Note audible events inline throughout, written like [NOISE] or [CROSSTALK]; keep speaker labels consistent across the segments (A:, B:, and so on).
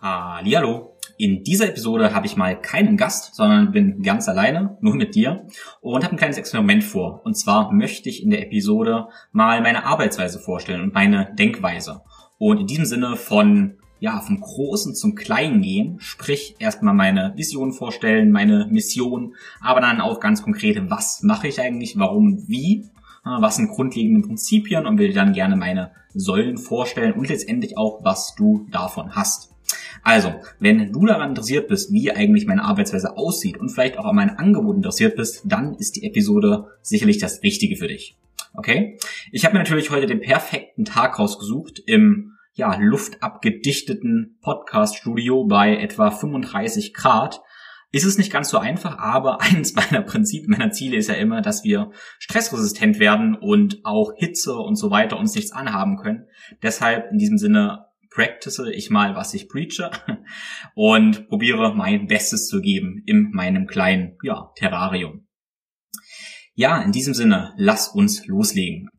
A: Hallihallo. In dieser Episode habe ich mal keinen Gast, sondern bin ganz alleine, nur mit dir und habe ein kleines Experiment vor. Und zwar möchte ich in der Episode mal meine Arbeitsweise vorstellen und meine Denkweise. Und in diesem Sinne von ja, vom Großen zum Kleinen gehen, sprich erstmal meine Vision vorstellen, meine Mission, aber dann auch ganz konkret, was mache ich eigentlich, warum, wie, was sind grundlegende Prinzipien und will dir dann gerne meine Säulen vorstellen und letztendlich auch, was du davon hast. Also, wenn du daran interessiert bist, wie eigentlich meine Arbeitsweise aussieht und vielleicht auch an meinem Angebot interessiert bist, dann ist die Episode sicherlich das Richtige für dich. Okay? Ich habe mir natürlich heute den perfekten Tag rausgesucht im ja, luftabgedichteten Podcast-Studio bei etwa 35 Grad. Ist es nicht ganz so einfach, aber [LAUGHS] eines meiner Prinzipien, meiner Ziele ist ja immer, dass wir stressresistent werden und auch Hitze und so weiter uns nichts anhaben können. Deshalb in diesem Sinne practice ich mal, was ich preache [LAUGHS] und probiere mein Bestes zu geben in meinem kleinen ja, Terrarium. Ja, in diesem Sinne, lass uns loslegen.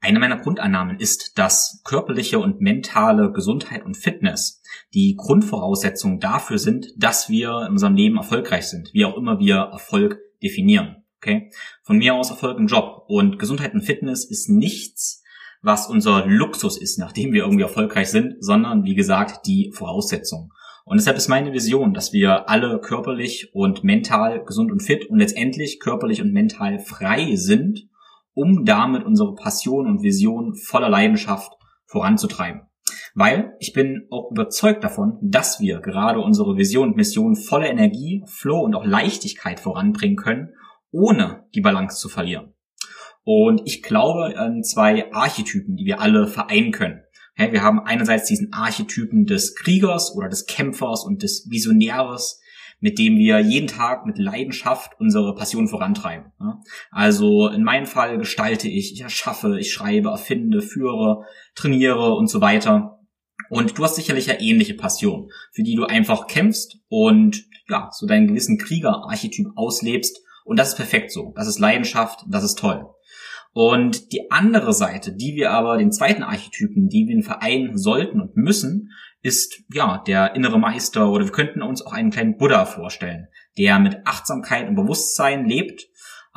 A: Eine meiner Grundannahmen ist, dass körperliche und mentale Gesundheit und Fitness die Grundvoraussetzungen dafür sind, dass wir in unserem Leben erfolgreich sind, wie auch immer wir Erfolg definieren. Okay? Von mir aus Erfolg im Job und Gesundheit und Fitness ist nichts, was unser Luxus ist, nachdem wir irgendwie erfolgreich sind, sondern wie gesagt die Voraussetzung. Und deshalb ist meine Vision, dass wir alle körperlich und mental gesund und fit und letztendlich körperlich und mental frei sind, um damit unsere Passion und Vision voller Leidenschaft voranzutreiben. Weil ich bin auch überzeugt davon, dass wir gerade unsere Vision und Mission voller Energie, Flow und auch Leichtigkeit voranbringen können, ohne die Balance zu verlieren. Und ich glaube an zwei Archetypen, die wir alle vereinen können. wir haben einerseits diesen Archetypen des Kriegers oder des Kämpfers und des Visionäres, mit dem wir jeden Tag mit Leidenschaft unsere Passion vorantreiben. Also in meinem Fall gestalte ich, ich erschaffe, ich schreibe, erfinde, führe, trainiere und so weiter. Und du hast sicherlich ja ähnliche Passion, für die du einfach kämpfst und ja, so deinen gewissen Krieger-Archetyp auslebst. Und das ist perfekt so. Das ist Leidenschaft, das ist toll. Und die andere Seite, die wir aber, den zweiten Archetypen, die wir in vereinen sollten und müssen, ist ja der innere Meister oder wir könnten uns auch einen kleinen Buddha vorstellen, der mit Achtsamkeit und Bewusstsein lebt,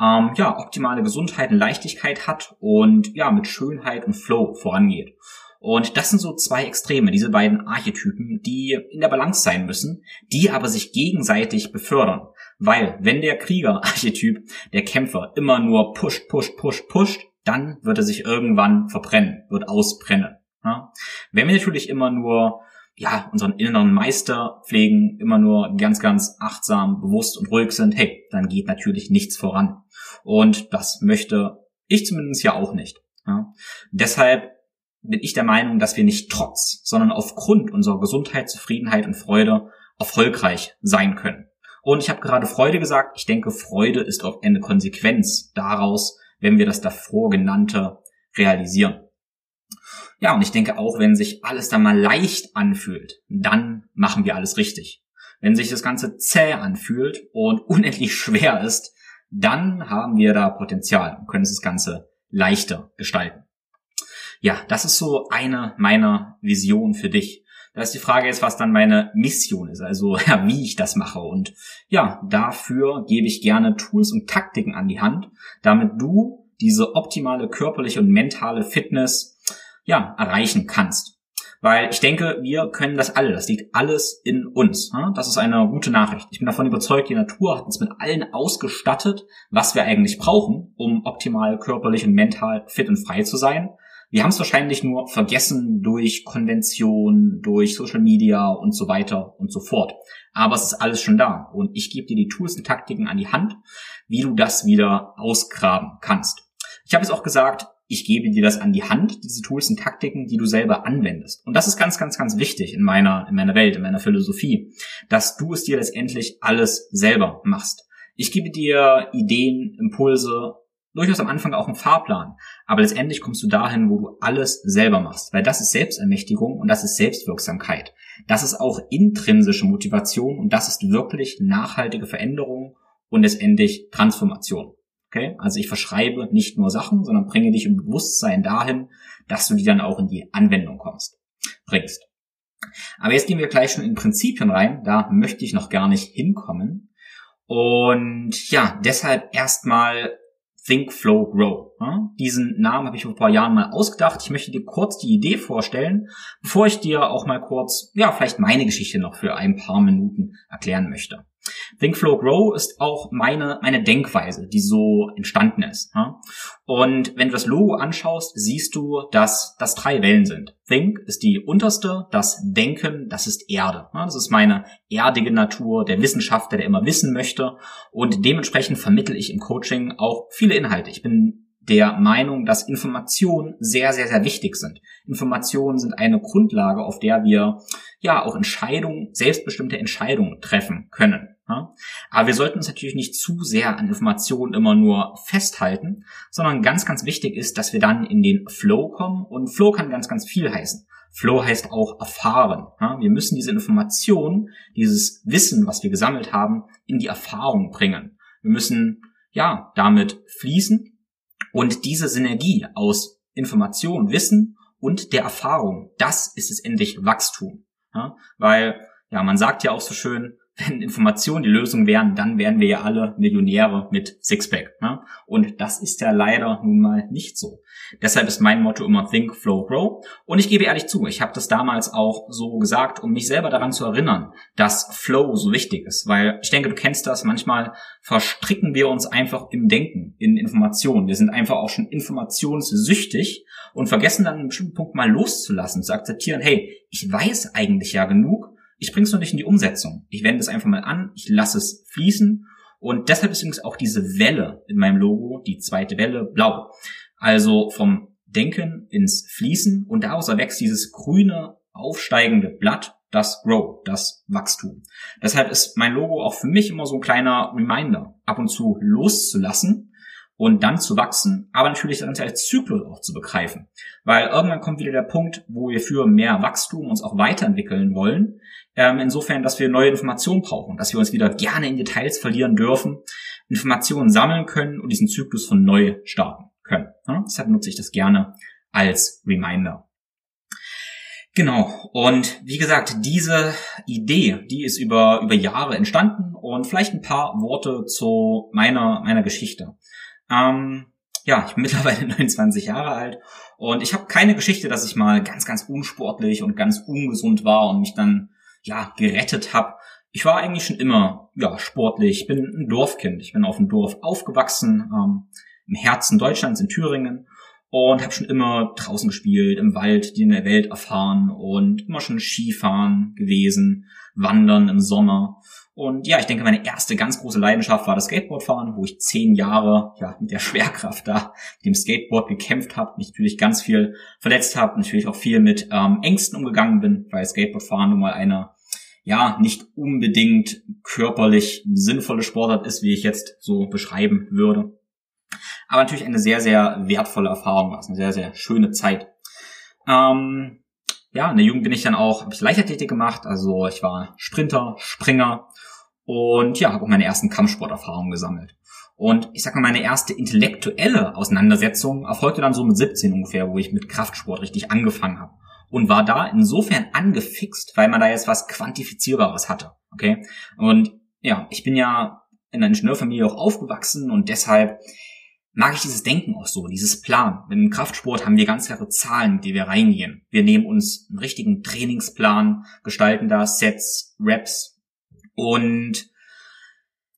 A: ähm, ja optimale Gesundheit und Leichtigkeit hat und ja mit Schönheit und Flow vorangeht. Und das sind so zwei Extreme, diese beiden Archetypen, die in der Balance sein müssen, die aber sich gegenseitig befördern. Weil wenn der Krieger-Archetyp, der Kämpfer, immer nur pusht, pusht, pusht, pusht, dann wird er sich irgendwann verbrennen, wird ausbrennen. Ja? Wenn wir natürlich immer nur ja, unseren inneren Meister pflegen, immer nur ganz, ganz achtsam, bewusst und ruhig sind, hey, dann geht natürlich nichts voran. Und das möchte ich zumindest ja auch nicht. Ja? Deshalb bin ich der Meinung, dass wir nicht trotz, sondern aufgrund unserer Gesundheit, Zufriedenheit und Freude erfolgreich sein können. Und ich habe gerade Freude gesagt. Ich denke, Freude ist auch eine Konsequenz daraus, wenn wir das davor genannte realisieren. Ja, und ich denke auch, wenn sich alles dann mal leicht anfühlt, dann machen wir alles richtig. Wenn sich das Ganze zäh anfühlt und [LAUGHS] unendlich schwer ist, dann haben wir da Potenzial und können das Ganze leichter gestalten. Ja, das ist so eine meiner Visionen für dich. Da ist die Frage jetzt, was dann meine Mission ist, also [LAUGHS] ja, wie ich das mache. Und ja, dafür gebe ich gerne Tools und Taktiken an die Hand, damit du diese optimale körperliche und mentale Fitness ja erreichen kannst. Weil ich denke, wir können das alle. Das liegt alles in uns. Das ist eine gute Nachricht. Ich bin davon überzeugt, die Natur hat uns mit allen ausgestattet, was wir eigentlich brauchen, um optimal körperlich und mental fit und frei zu sein. Wir haben es wahrscheinlich nur vergessen durch Konvention, durch Social Media und so weiter und so fort. Aber es ist alles schon da und ich gebe dir die Tools und Taktiken an die Hand, wie du das wieder ausgraben kannst. Ich habe es auch gesagt, ich gebe dir das an die Hand, diese Tools und Taktiken, die du selber anwendest. Und das ist ganz, ganz, ganz wichtig in meiner, in meiner Welt, in meiner Philosophie, dass du es dir letztendlich alles selber machst. Ich gebe dir Ideen, Impulse, durchaus am Anfang auch einen Fahrplan. Aber letztendlich kommst du dahin, wo du alles selber machst. Weil das ist Selbstermächtigung und das ist Selbstwirksamkeit. Das ist auch intrinsische Motivation und das ist wirklich nachhaltige Veränderung und letztendlich Transformation. Okay? Also ich verschreibe nicht nur Sachen, sondern bringe dich im Bewusstsein dahin, dass du die dann auch in die Anwendung kommst, bringst. Aber jetzt gehen wir gleich schon in Prinzipien rein. Da möchte ich noch gar nicht hinkommen. Und ja, deshalb erstmal Think, Flow, Grow. Ja, diesen Namen habe ich vor ein paar Jahren mal ausgedacht. Ich möchte dir kurz die Idee vorstellen, bevor ich dir auch mal kurz, ja, vielleicht meine Geschichte noch für ein paar Minuten erklären möchte. Think, Flow, Grow ist auch meine, meine Denkweise, die so entstanden ist. Und wenn du das Logo anschaust, siehst du, dass das drei Wellen sind. Think ist die unterste, das Denken, das ist Erde. Das ist meine erdige Natur, der Wissenschaftler, der immer wissen möchte. Und dementsprechend vermittel ich im Coaching auch viele Inhalte. Ich bin der Meinung, dass Informationen sehr, sehr, sehr wichtig sind. Informationen sind eine Grundlage, auf der wir ja auch Entscheidungen, selbstbestimmte Entscheidungen treffen können. Ja? Aber wir sollten uns natürlich nicht zu sehr an Informationen immer nur festhalten, sondern ganz, ganz wichtig ist, dass wir dann in den Flow kommen und Flow kann ganz, ganz viel heißen. Flow heißt auch erfahren. Ja? Wir müssen diese Information, dieses Wissen, was wir gesammelt haben, in die Erfahrung bringen. Wir müssen ja damit fließen und diese Synergie aus Information, Wissen und der Erfahrung, das ist es endlich Wachstum. Ja? Weil, ja, man sagt ja auch so schön, wenn Informationen die Lösung wären, dann wären wir ja alle Millionäre mit Sixpack. Ne? Und das ist ja leider nun mal nicht so. Deshalb ist mein Motto immer Think, Flow, Grow. Und ich gebe ehrlich zu, ich habe das damals auch so gesagt, um mich selber daran zu erinnern, dass Flow so wichtig ist. Weil ich denke, du kennst das, manchmal verstricken wir uns einfach im Denken, in Informationen. Wir sind einfach auch schon informationssüchtig und vergessen dann einen bestimmten Punkt mal loszulassen, zu akzeptieren, hey, ich weiß eigentlich ja genug, ich bring's noch nicht in die Umsetzung. Ich wende es einfach mal an, ich lasse es fließen und deshalb ist übrigens auch diese Welle in meinem Logo, die zweite Welle, blau. Also vom Denken ins Fließen und daraus erwächst dieses grüne, aufsteigende Blatt, das Grow, das Wachstum. Deshalb ist mein Logo auch für mich immer so ein kleiner Reminder, ab und zu loszulassen und dann zu wachsen, aber natürlich das als Zyklus auch zu begreifen. Weil irgendwann kommt wieder der Punkt, wo wir für mehr Wachstum uns auch weiterentwickeln wollen, ähm, insofern, dass wir neue Informationen brauchen, dass wir uns wieder gerne in Details verlieren dürfen, Informationen sammeln können und diesen Zyklus von neu starten können. Ja, deshalb nutze ich das gerne als Reminder. Genau. Und wie gesagt, diese Idee, die ist über, über Jahre entstanden und vielleicht ein paar Worte zu meiner, meiner Geschichte. Ähm, ja, ich bin [LAUGHS] mittlerweile 29 Jahre alt und ich habe keine Geschichte, dass ich mal ganz, ganz unsportlich und ganz ungesund war und mich dann ja, gerettet habe. Ich war eigentlich schon immer ja, sportlich. Ich bin ein Dorfkind. Ich bin auf dem Dorf aufgewachsen, ähm, im Herzen Deutschlands in Thüringen und habe schon immer draußen gespielt, im Wald, die in der Welt erfahren und immer schon Skifahren gewesen, Wandern im Sommer. Und ja, ich denke, meine erste ganz große Leidenschaft war das Skateboardfahren, wo ich zehn Jahre ja mit der [LAUGHS] Schwerkraft da mit dem Skateboard gekämpft habe, mich natürlich ganz viel verletzt habe, natürlich auch viel mit ähm, Ängsten umgegangen bin, weil Skateboardfahren nun mal eine ja nicht unbedingt körperlich sinnvolle Sportart ist, wie ich jetzt so beschreiben würde. Aber natürlich eine sehr, sehr wertvolle Erfahrung war, eine sehr, sehr schöne Zeit. Ähm, ja, in der Jugend bin ich dann auch, habe ich Leichtathletik gemacht, also ich war Sprinter, Springer und ja, habe auch meine ersten Kampfsporterfahrungen gesammelt. Und ich sag mal, meine erste intellektuelle Auseinandersetzung erfolgte dann so mit 17 ungefähr, wo ich mit Kraftsport richtig angefangen habe. Und war da insofern angefixt, weil man da jetzt was Quantifizierbares hatte. Okay? Und ja, ich bin ja in einer Ingenieurfamilie auch aufgewachsen und deshalb mag ich dieses Denken auch so, dieses Plan. Im Kraftsport haben wir ganz klare Zahlen, mit die wir reingehen. Wir nehmen uns einen richtigen Trainingsplan, gestalten da Sets, Reps und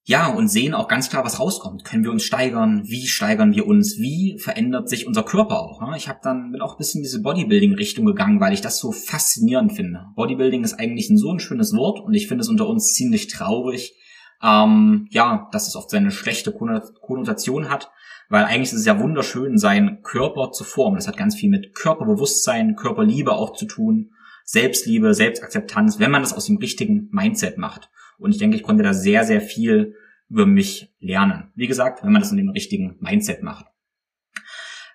A: ja, und sehen auch ganz klar, was rauskommt. Können wir uns steigern? Wie steigern wir uns? Wie verändert sich unser Körper auch? Ich habe dann bin auch ein bisschen in diese Bodybuilding-Richtung gegangen, weil ich das so faszinierend finde. Bodybuilding ist eigentlich ein so ein schönes Wort und ich finde es unter uns ziemlich traurig, ähm, ja, dass es oft seine schlechte Konnotation hat weil eigentlich ist es ja wunderschön, seinen Körper zu formen. Das hat ganz viel mit Körperbewusstsein, Körperliebe auch zu tun, Selbstliebe, Selbstakzeptanz, wenn man das aus dem richtigen Mindset macht. Und ich denke, ich konnte da sehr, sehr viel über mich lernen. Wie gesagt, wenn man das in dem richtigen Mindset macht.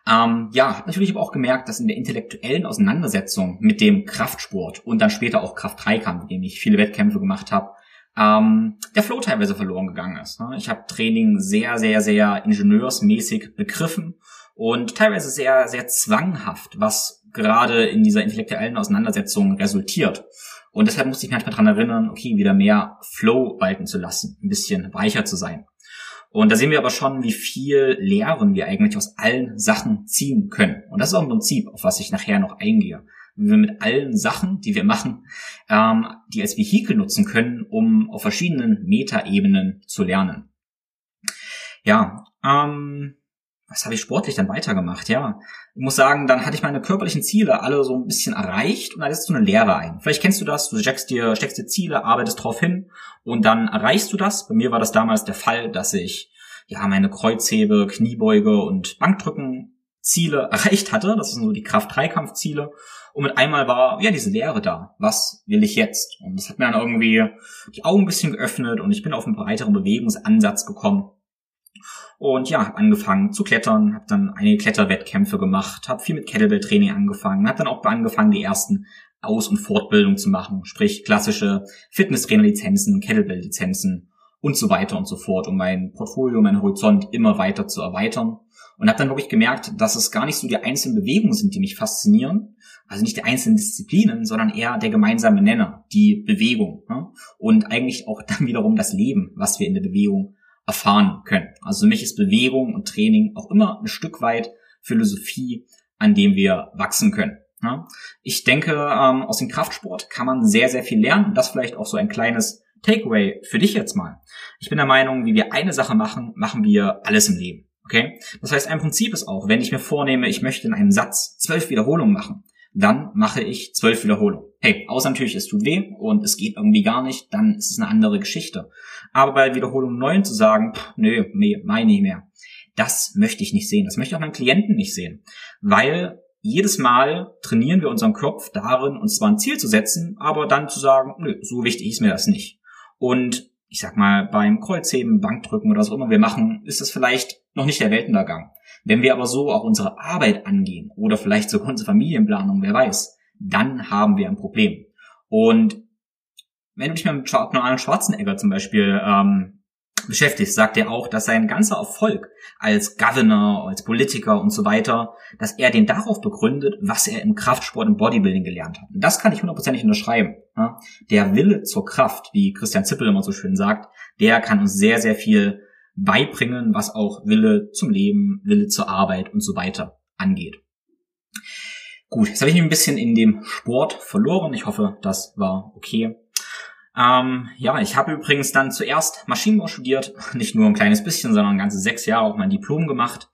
A: Ähm, ja, habe natürlich aber auch gemerkt, dass in der intellektuellen Auseinandersetzung mit dem Kraftsport und dann später auch Kraft-3-Kampf, in dem ich viele Wettkämpfe gemacht habe, ähm, der Flow teilweise verloren gegangen ist. Ne? Ich habe Training sehr, sehr, sehr ingenieursmäßig begriffen und teilweise sehr, sehr zwanghaft, was gerade in dieser intellektuellen Auseinandersetzung resultiert. Und deshalb musste ich mich manchmal daran erinnern, okay, wieder mehr Flow walten zu lassen, ein bisschen weicher zu sein. Und da sehen wir aber schon, wie viel Lehren wir eigentlich aus allen Sachen ziehen können. Und das ist auch ein Prinzip, auf was ich nachher noch eingehe. Wie wir mit allen Sachen, die wir machen, ähm, die als Vehikel nutzen können, um auf verschiedenen Metaebenen zu lernen. Ja, ähm, was habe ich sportlich dann weitergemacht? Ja, ich muss sagen, dann hatte ich meine körperlichen Ziele alle so ein bisschen erreicht und dann ist so eine Lehre ein. Vielleicht kennst du das, du steckst dir, steckst dir Ziele, arbeitest drauf hin und dann erreichst du das. Bei mir war das damals der Fall, dass ich ja meine Kreuzhebe, Kniebeuge und Bankdrücken Ziele erreicht hatte. Das sind so die Kraft-3-Kampfziele. Und mit einmal war ja diese Lehre da. Was will ich jetzt? Und das hat mir dann irgendwie die Augen ein bisschen geöffnet und ich bin auf einen breiteren Bewegungsansatz gekommen und ja, habe angefangen zu klettern, habe dann einige Kletterwettkämpfe gemacht, habe viel mit Kettlebell-Training angefangen, habe dann auch angefangen, die ersten Aus- und Fortbildungen zu machen, sprich klassische Fitnesstrainer-Lizenzen, Kettlebell-Lizenzen und so weiter und so fort, um mein Portfolio, mein Horizont immer weiter zu erweitern. Und habe dann wirklich gemerkt, dass es gar nicht so die einzelnen Bewegungen sind, die mich faszinieren, also nicht die einzelnen Disziplinen, sondern eher der gemeinsame Nenner, die Bewegung. Ne? Und eigentlich auch [LAUGHS] dann wiederum das Leben, was wir in der Bewegung erfahren können. Also für mich ist Bewegung und Training auch immer ein Stück weit Philosophie, an dem wir wachsen können. Ich denke, ähm, aus dem Kraftsport kann man sehr, sehr viel lernen. Das vielleicht auch so ein kleines Takeaway für dich jetzt mal. Ich bin der Meinung, wie wir eine Sache machen, machen wir alles im Leben. Okay? Das heißt, ein Prinzip ist auch, wenn ich mir vornehme, ich möchte in einem Satz zwölf Wiederholungen machen, dann mache ich zwölf Wiederholungen. Hey, außer natürlich, es tut weh und es geht irgendwie gar nicht, dann ist es eine andere Geschichte. Aber bei Wiederholung 9 zu sagen, pff, nö, nee, meine nicht mehr, das möchte ich nicht sehen. Das möchte auch meinen Klienten nicht sehen. Weil jedes Mal trainieren wir unseren Kopf darin, uns zwar ein Ziel zu setzen, aber dann zu sagen, nö, so wichtig ist mir das nicht. Und ich sag mal, beim Kreuzheben, Bankdrücken oder auch immer wir machen, ist das vielleicht noch nicht der Weltuntergang. Wenn wir aber so auch unsere Arbeit angehen oder vielleicht sogar unsere Familienplanung, wer weiß, dann haben wir ein Problem. Und wenn du dich mit Arnold Schwarzenegger zum Beispiel ähm, beschäftigst, sagt er auch, dass sein ganzer Erfolg als Governor, als Politiker und so weiter, dass er den darauf begründet, was er im Kraftsport, im Bodybuilding gelernt hat. Und das kann ich hundertprozentig unterschreiben. Der Wille zur Kraft, wie Christian Zippel immer so schön sagt, der kann uns sehr, sehr viel beibringen, was auch Wille zum Leben, Wille zur Arbeit und so weiter angeht. Gut, jetzt habe ich mich ein bisschen in dem Sport verloren. Ich hoffe, das war okay. Ähm, ja, ich habe übrigens dann zuerst Maschinenbau studiert, [LAUGHS] nicht nur ein kleines bisschen, sondern ganze sechs Jahre auch mein Diplom gemacht.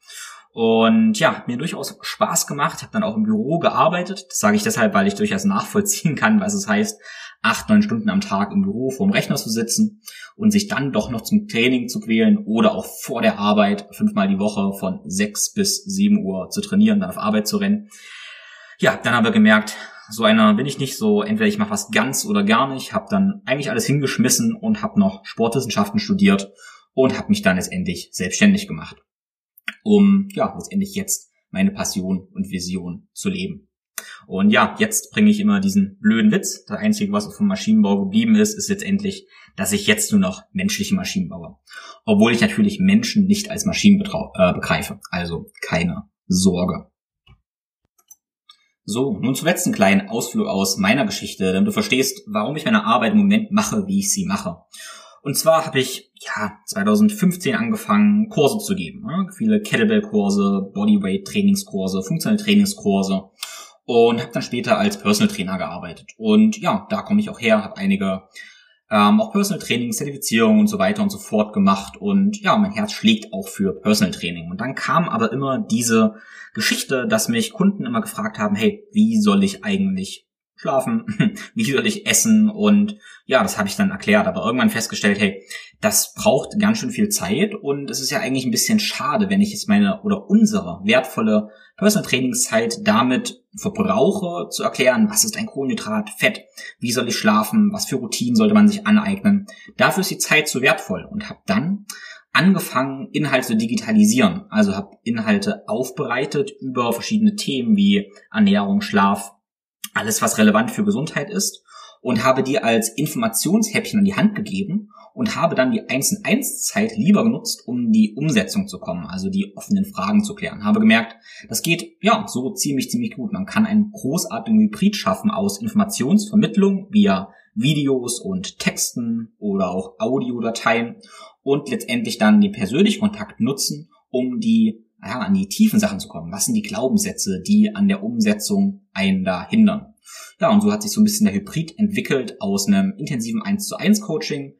A: Und ja, hat mir durchaus Spaß gemacht, habe dann auch im Büro gearbeitet. Das sage ich deshalb, weil ich durchaus nachvollziehen kann, was es heißt, acht, neun Stunden am Tag im Büro vorm Rechner zu sitzen und sich dann doch noch zum Training zu quälen oder auch vor der Arbeit fünfmal die Woche von sechs bis sieben Uhr zu trainieren, dann auf Arbeit zu rennen. Ja, dann haben wir gemerkt, so einer bin ich nicht so, entweder ich mache was ganz oder gar nicht, habe dann eigentlich alles hingeschmissen und habe noch Sportwissenschaften studiert und habe mich dann letztendlich selbstständig gemacht, um ja letztendlich jetzt meine Passion und Vision zu leben. Und ja, jetzt bringe ich immer diesen blöden Witz. Das Einzige, was vom Maschinenbau geblieben ist, ist letztendlich, dass ich jetzt nur noch menschliche Maschinen baue. Obwohl ich natürlich Menschen nicht als Maschinen äh, begreife. Also keine Sorge. So, nun zuletzt einen kleinen Ausflug aus meiner Geschichte, damit du verstehst, warum ich meine Arbeit im Moment mache, wie ich sie mache. Und zwar habe ich ja 2015 angefangen, Kurse zu geben. Ne? Viele Kettlebell-Kurse, Bodyweight-Trainingskurse, funktionelle Trainingskurse und habe dann später als Personal Trainer gearbeitet. Und ja, da komme ich auch her, habe einige ähm, auch Personal Training, Zertifizierung und so weiter und so fort gemacht. Und ja, mein Herz schlägt auch für Personal Training. Und dann kam aber immer diese Geschichte, dass mich Kunden immer gefragt haben, hey, wie soll ich eigentlich schlafen, [LAUGHS] wie soll ich essen und ja, das habe ich dann erklärt, aber irgendwann festgestellt, hey, das braucht ganz schön viel Zeit und es ist ja eigentlich ein bisschen schade, wenn ich jetzt meine oder unsere wertvolle Personal Trainingszeit damit verbrauche, zu erklären, was ist ein Kohlenhydrat, Fett, wie soll ich schlafen, was für Routinen sollte man sich aneignen. Dafür ist die Zeit zu wertvoll und habe dann angefangen, Inhalte zu digitalisieren. Also habe Inhalte aufbereitet über verschiedene Themen wie Ernährung, Schlaf, alles, was relevant für Gesundheit ist und habe die als Informationshäppchen an die Hand gegeben und habe dann die 1 in 1 Zeit lieber genutzt, um die Umsetzung zu kommen, also die offenen Fragen zu klären. Habe gemerkt, das geht ja so ziemlich, ziemlich gut. Man kann einen großartigen Hybrid schaffen aus Informationsvermittlung via Videos und Texten oder auch Audiodateien und letztendlich dann den persönlichen Kontakt nutzen, um die ja, an die tiefen Sachen zu kommen. Was sind die Glaubenssätze, die an der Umsetzung einen da hindern? Ja, und so hat sich so ein bisschen der Hybrid entwickelt aus einem intensiven 1 zu 1 Coaching,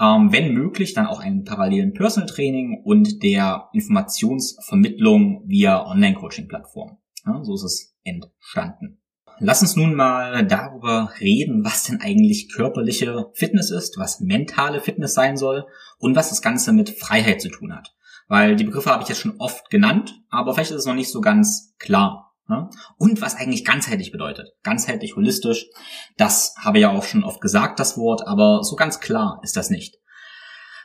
A: ähm, wenn möglich dann auch einen parallelen Personal Training und der Informationsvermittlung via Online-Coaching-Plattform. Ja, so ist es entstanden. Lass uns nun mal darüber reden, was denn eigentlich körperliche Fitness ist, was mentale Fitness sein soll und was das Ganze mit Freiheit zu tun hat. Weil die Begriffe habe ich jetzt schon oft genannt, aber vielleicht ist es noch nicht so ganz klar. Ne? Und was eigentlich ganzheitlich bedeutet. Ganzheitlich, holistisch. Das habe ich ja auch schon oft gesagt, das Wort, aber so ganz klar ist das nicht.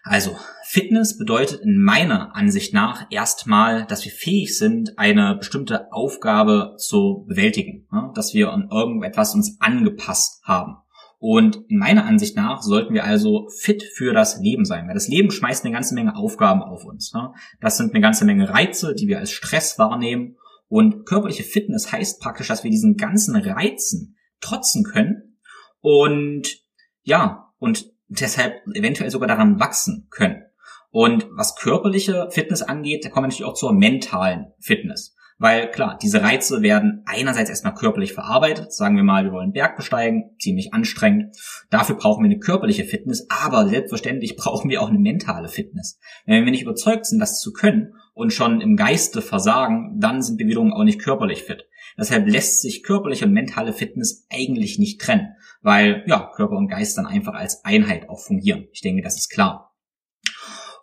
A: Also, Fitness bedeutet in meiner Ansicht nach erstmal, dass wir fähig sind, eine bestimmte Aufgabe zu bewältigen, ne? dass wir an irgendetwas uns angepasst haben. Und in meiner Ansicht nach sollten wir also fit für das Leben sein, weil das Leben schmeißt eine ganze Menge Aufgaben auf uns. Ne? Das sind eine ganze Menge Reize, die wir als Stress wahrnehmen. Und körperliche Fitness heißt praktisch, dass wir diesen ganzen Reizen trotzen können und ja, und deshalb eventuell sogar daran wachsen können. Und was körperliche Fitness angeht, da kommen wir natürlich auch zur mentalen Fitness. Weil klar, diese Reize werden einerseits erstmal körperlich verarbeitet. Sagen wir mal, wir wollen Berg besteigen, ziemlich anstrengend. Dafür brauchen wir eine körperliche Fitness, aber selbstverständlich [LAUGHS] brauchen wir auch eine mentale Fitness. Wenn wir nicht überzeugt sind, das zu können und schon im Geiste versagen, dann sind wir wiederum auch nicht körperlich fit. Deshalb lässt sich körperliche und mentale Fitness eigentlich nicht trennen, weil ja, Körper und Geist dann einfach als Einheit auch fungieren. Ich denke, das ist klar.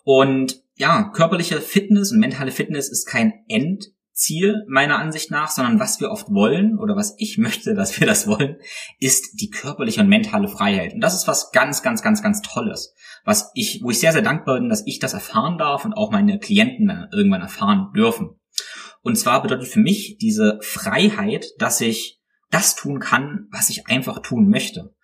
A: Und ja, körperliche Fitness und mentale Fitness ist kein End Ziel meiner Ansicht nach, sondern was wir oft wollen oder was ich [LAUGHS] möchte, dass wir das wollen, ist die körperliche und mentale Freiheit. Und das ist was ganz, ganz, ganz, ganz Tolles, was ich, wo ich sehr, sehr dankbar bin, dass ich das erfahren darf und auch meine Klienten dann irgendwann erfahren dürfen. Und zwar bedeutet für mich diese Freiheit, dass ich das tun kann, was ich einfach tun möchte.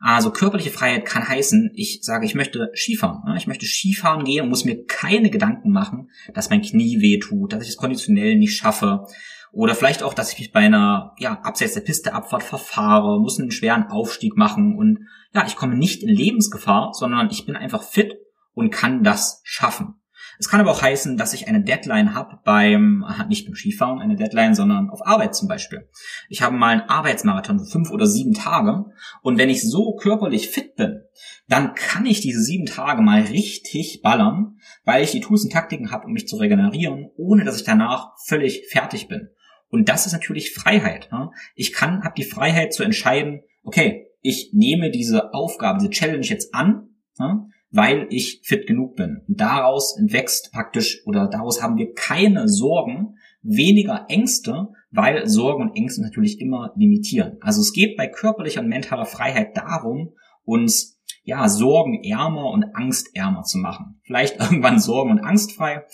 A: Also körperliche Freiheit kann heißen, ich sage, ich möchte Skifahren. Ich möchte Skifahren gehen und muss mir keine Gedanken machen, dass mein Knie weh tut, dass ich es konditionell nicht schaffe. Oder vielleicht auch, dass ich mich bei einer ja, abseits der Piste Abfahrt verfahre, muss einen schweren Aufstieg machen und ja, ich komme nicht in Lebensgefahr, sondern ich bin einfach fit und kann das schaffen. Es kann aber auch heißen, dass ich eine Deadline habe beim, nicht beim Skifahren, eine Deadline, sondern auf Arbeit zum Beispiel. Ich habe mal einen Arbeitsmarathon für fünf oder sieben Tage und wenn ich so körperlich fit bin, dann kann ich diese sieben Tage mal richtig ballern, weil ich die Tools und Taktiken habe, um mich zu regenerieren, ohne dass ich danach völlig fertig bin. Und das ist natürlich Freiheit. Ne? Ich kann, habe die Freiheit zu entscheiden, okay, ich nehme diese Aufgabe, diese Challenge jetzt an, ne? Weil ich fit genug bin. Und daraus entwächst praktisch oder daraus haben wir keine Sorgen, weniger Ängste, weil Sorgen und Ängste natürlich immer limitieren. Also es geht bei körperlicher und mentaler Freiheit darum, uns ja sorgenärmer und angstärmer zu machen. Vielleicht [LAUGHS] irgendwann sorgen- und angstfrei,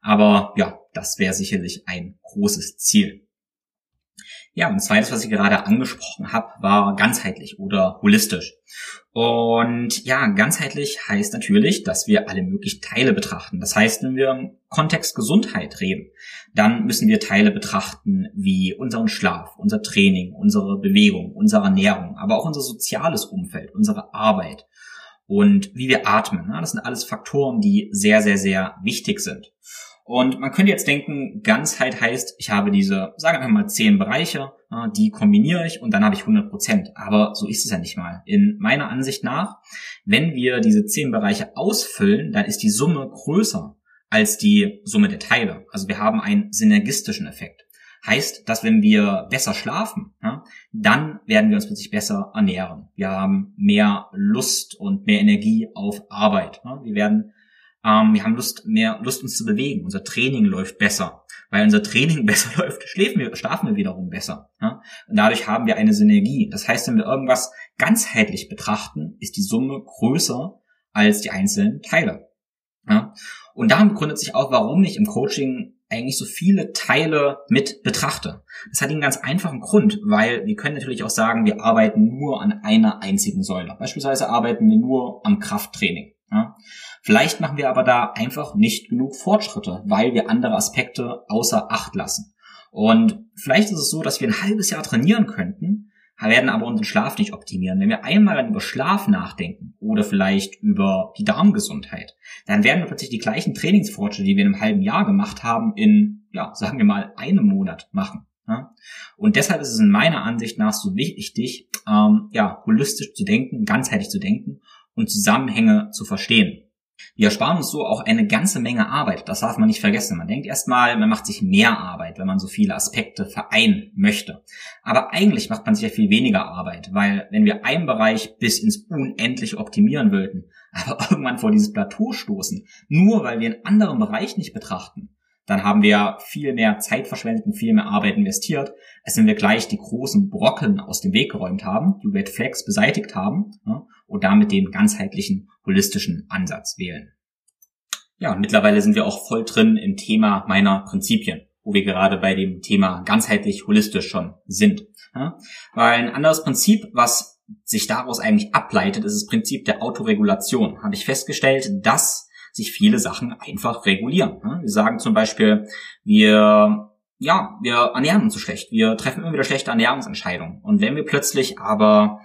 A: aber ja, das wäre sicherlich ein großes Ziel. Ja, und zweites, was ich gerade angesprochen habe, war ganzheitlich oder holistisch. Und ja, ganzheitlich heißt natürlich, dass wir alle möglichen Teile betrachten. Das heißt, wenn wir im Kontext Gesundheit reden, dann müssen wir Teile betrachten wie unseren Schlaf, unser Training, unsere Bewegung, unsere Ernährung, aber auch unser soziales Umfeld, unsere Arbeit und wie wir atmen. Das sind alles Faktoren, die sehr, sehr, sehr wichtig sind. Und man könnte jetzt denken, Ganzheit heißt, ich habe diese, sagen wir mal, zehn Bereiche, die kombiniere ich und dann habe ich 100 Prozent. Aber so ist es ja nicht mal. In meiner Ansicht nach, wenn wir diese zehn Bereiche ausfüllen, dann ist die Summe größer als die Summe der Teile. Also wir haben einen synergistischen Effekt. Heißt, dass wenn wir besser schlafen, dann werden wir uns plötzlich besser ernähren. Wir haben mehr Lust und mehr Energie auf Arbeit. Wir werden ähm, wir haben Lust, mehr Lust uns zu bewegen. Unser Training läuft besser. Weil unser Training [LAUGHS] besser läuft, schläfen wir, schlafen wir wiederum besser. Ja? Und dadurch haben wir eine Synergie. Das heißt, wenn wir irgendwas ganzheitlich betrachten, ist die Summe größer als die einzelnen Teile. Ja? Und daran begründet sich auch, warum ich im Coaching eigentlich so viele Teile mit betrachte. Das hat einen ganz einfachen Grund, weil wir können natürlich auch sagen, wir arbeiten nur an einer einzigen Säule. Beispielsweise arbeiten wir nur am Krafttraining. Ja? Vielleicht machen wir aber da einfach nicht genug Fortschritte, weil wir andere Aspekte außer Acht lassen. Und vielleicht ist es so, dass wir ein halbes Jahr trainieren könnten, werden aber unseren Schlaf nicht optimieren. Wenn wir einmal über Schlaf nachdenken oder vielleicht über die Darmgesundheit, dann werden wir plötzlich die gleichen Trainingsfortschritte, die wir in einem halben Jahr gemacht haben, in, ja, sagen wir mal, einem Monat machen. Ja? Und deshalb ist es in meiner Ansicht nach so wichtig, ähm, ja, holistisch zu denken, ganzheitlich zu denken und Zusammenhänge zu verstehen. Wir ersparen uns so auch eine ganze Menge Arbeit. Das darf man nicht vergessen. Man denkt erstmal, man macht sich mehr Arbeit, wenn man so viele Aspekte vereinen möchte. Aber eigentlich macht man sich ja viel weniger Arbeit, weil wenn wir einen Bereich bis ins Unendliche optimieren wollten, [LAUGHS] aber irgendwann vor dieses Plateau stoßen, nur weil wir einen anderen Bereich nicht betrachten, dann haben wir viel mehr Zeit verschwendet und viel mehr Arbeit investiert, als wenn wir gleich die großen Brocken aus dem Weg geräumt haben, die Red Flags beseitigt haben ja, und damit den ganzheitlichen, holistischen Ansatz wählen. Ja, und mittlerweile sind wir auch voll drin im Thema meiner Prinzipien, wo wir gerade bei dem Thema ganzheitlich, holistisch schon sind. Ja, weil ein anderes Prinzip, was sich daraus eigentlich ableitet, ist das Prinzip der Autoregulation. Habe ich festgestellt, dass sich viele Sachen einfach regulieren. Ne? Wir sagen zum Beispiel, wir ja, wir ernähren uns so schlecht. Wir treffen immer wieder schlechte Ernährungsentscheidungen. Und wenn wir plötzlich aber,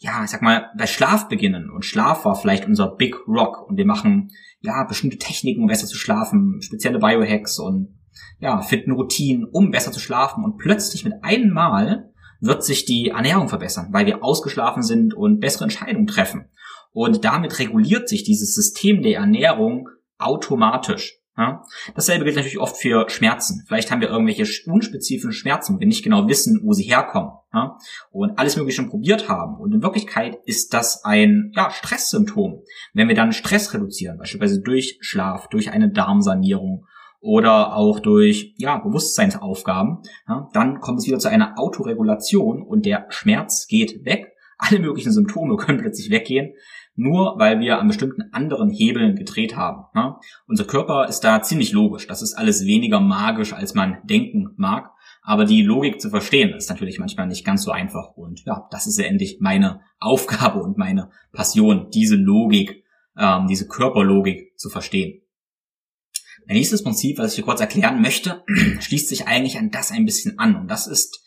A: ja, ich sag mal, bei Schlaf beginnen und Schlaf war vielleicht unser Big Rock und wir machen, ja, bestimmte Techniken, um besser zu schlafen, spezielle Biohacks und, ja, fitten Routinen, um besser zu schlafen und plötzlich mit einem Mal wird sich die Ernährung verbessern, weil wir ausgeschlafen sind und bessere Entscheidungen treffen. Und damit reguliert sich dieses System der Ernährung automatisch. Ja? Dasselbe gilt natürlich oft für Schmerzen. Vielleicht haben wir irgendwelche unspezifischen Schmerzen, wo wir nicht genau wissen, wo sie herkommen. Ja? Und alles Mögliche schon probiert haben. Und in Wirklichkeit ist das ein ja, Stresssymptom. Wenn wir dann Stress reduzieren, beispielsweise durch Schlaf, durch eine Darmsanierung oder auch durch ja, Bewusstseinsaufgaben, ja, dann kommt es wieder zu einer Autoregulation und der Schmerz geht weg. Alle möglichen Symptome [LAUGHS] können plötzlich weggehen nur weil wir an bestimmten anderen Hebeln gedreht haben. Ja? Unser Körper ist da ziemlich logisch. Das ist alles weniger magisch, als man denken mag. Aber die Logik zu verstehen ist natürlich manchmal nicht ganz so einfach. Und ja, das ist ja endlich meine Aufgabe und meine Passion, diese Logik, ähm, diese Körperlogik zu verstehen. Mein nächstes Prinzip, was ich hier kurz erklären möchte, [CLEARS THROAT] schließt sich eigentlich an das ein bisschen an. Und das ist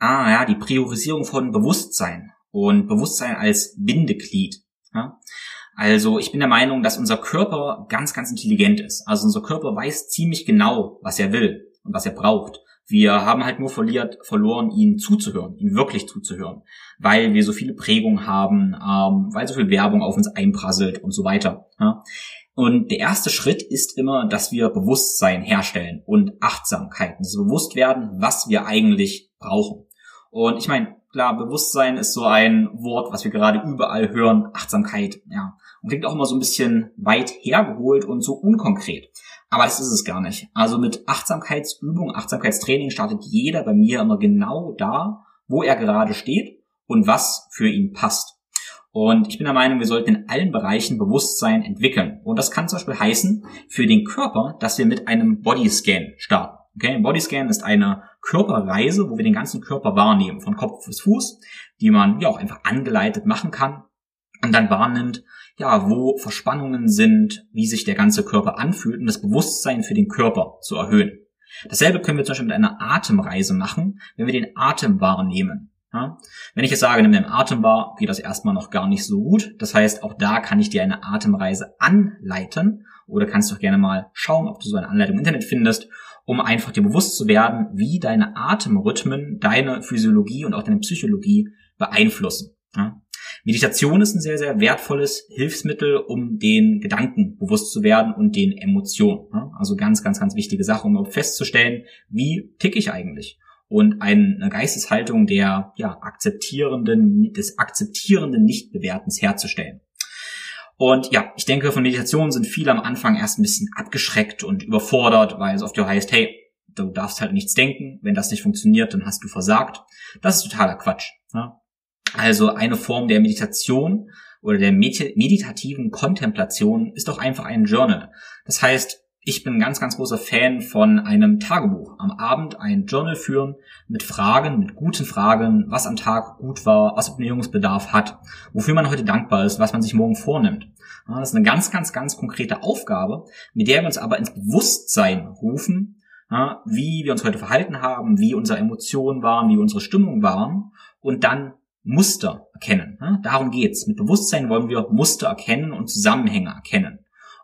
A: ah, ja, die Priorisierung von Bewusstsein und Bewusstsein als Bindeglied. Ja? Also ich bin der Meinung, dass unser Körper ganz, ganz intelligent ist. Also unser Körper weiß ziemlich genau, was er will und was er braucht. Wir haben halt nur verliert, verloren, ihn zuzuhören, ihm wirklich zuzuhören, weil wir so viele Prägungen haben, ähm, weil so viel Werbung auf uns einprasselt und so weiter. Ja? Und der erste Schritt ist immer, dass wir Bewusstsein herstellen und Achtsamkeit, das Bewusstwerden, was wir eigentlich brauchen. Und ich meine, klar, Bewusstsein ist so ein Wort, was wir gerade überall hören. Achtsamkeit, ja. Und klingt auch immer so ein bisschen weit hergeholt und so unkonkret. Aber das ist es gar nicht. Also mit Achtsamkeitsübung, Achtsamkeitstraining startet jeder bei mir immer genau da, wo er gerade steht und was für ihn passt. Und ich bin der Meinung, wir sollten in allen Bereichen Bewusstsein entwickeln. Und das kann zum Beispiel heißen, für den Körper, dass wir mit einem Bodyscan starten. Okay, Bodyscan ist eine Körperreise, wo wir den ganzen Körper wahrnehmen, von Kopf bis Fuß, die man ja auch einfach angeleitet machen kann und dann wahrnimmt, ja, wo Verspannungen sind, wie sich der ganze Körper anfühlt, um das Bewusstsein für den Körper zu erhöhen. Dasselbe können wir zum Beispiel mit einer Atemreise machen, wenn wir den Atem wahrnehmen. Ja? Wenn ich jetzt sage, nimm den Atem wahr, geht das erstmal noch gar nicht so gut. Das heißt, auch da kann ich dir eine Atemreise anleiten oder kannst du auch gerne mal schauen, ob du so eine Anleitung im Internet findest um einfach dir bewusst zu werden, wie deine Atemrhythmen deine Physiologie und auch deine Psychologie beeinflussen. Ja? Meditation ist ein sehr, sehr wertvolles Hilfsmittel, um den Gedanken bewusst zu werden und den Emotionen. Ja? Also ganz, ganz, ganz wichtige Sache, um festzustellen, wie tick ich eigentlich und eine Geisteshaltung der ja, akzeptierenden, des akzeptierenden Nichtbewertens herzustellen. Und ja, ich denke, von Meditation sind viele am Anfang erst ein bisschen abgeschreckt und überfordert, weil es oft ja heißt, hey, du darfst halt nichts denken, wenn das nicht funktioniert, dann hast du versagt. Das ist totaler Quatsch. Ne? Also eine Form der Meditation oder der meditativen Kontemplation ist doch einfach ein Journal. Das heißt, ich bin ein ganz, ganz großer Fan von einem Tagebuch. Am Abend ein Journal führen mit Fragen, mit guten Fragen, was am Tag gut war, was Optimierungsbedarf hat, wofür man heute dankbar ist, was man sich morgen vornimmt. Das ist eine ganz, ganz, ganz konkrete Aufgabe, mit der wir uns aber ins Bewusstsein rufen, wie wir uns heute verhalten haben, wie unsere Emotionen waren, wie unsere Stimmung waren und dann Muster erkennen. Darum geht's. Mit Bewusstsein wollen wir Muster erkennen und Zusammenhänge erkennen.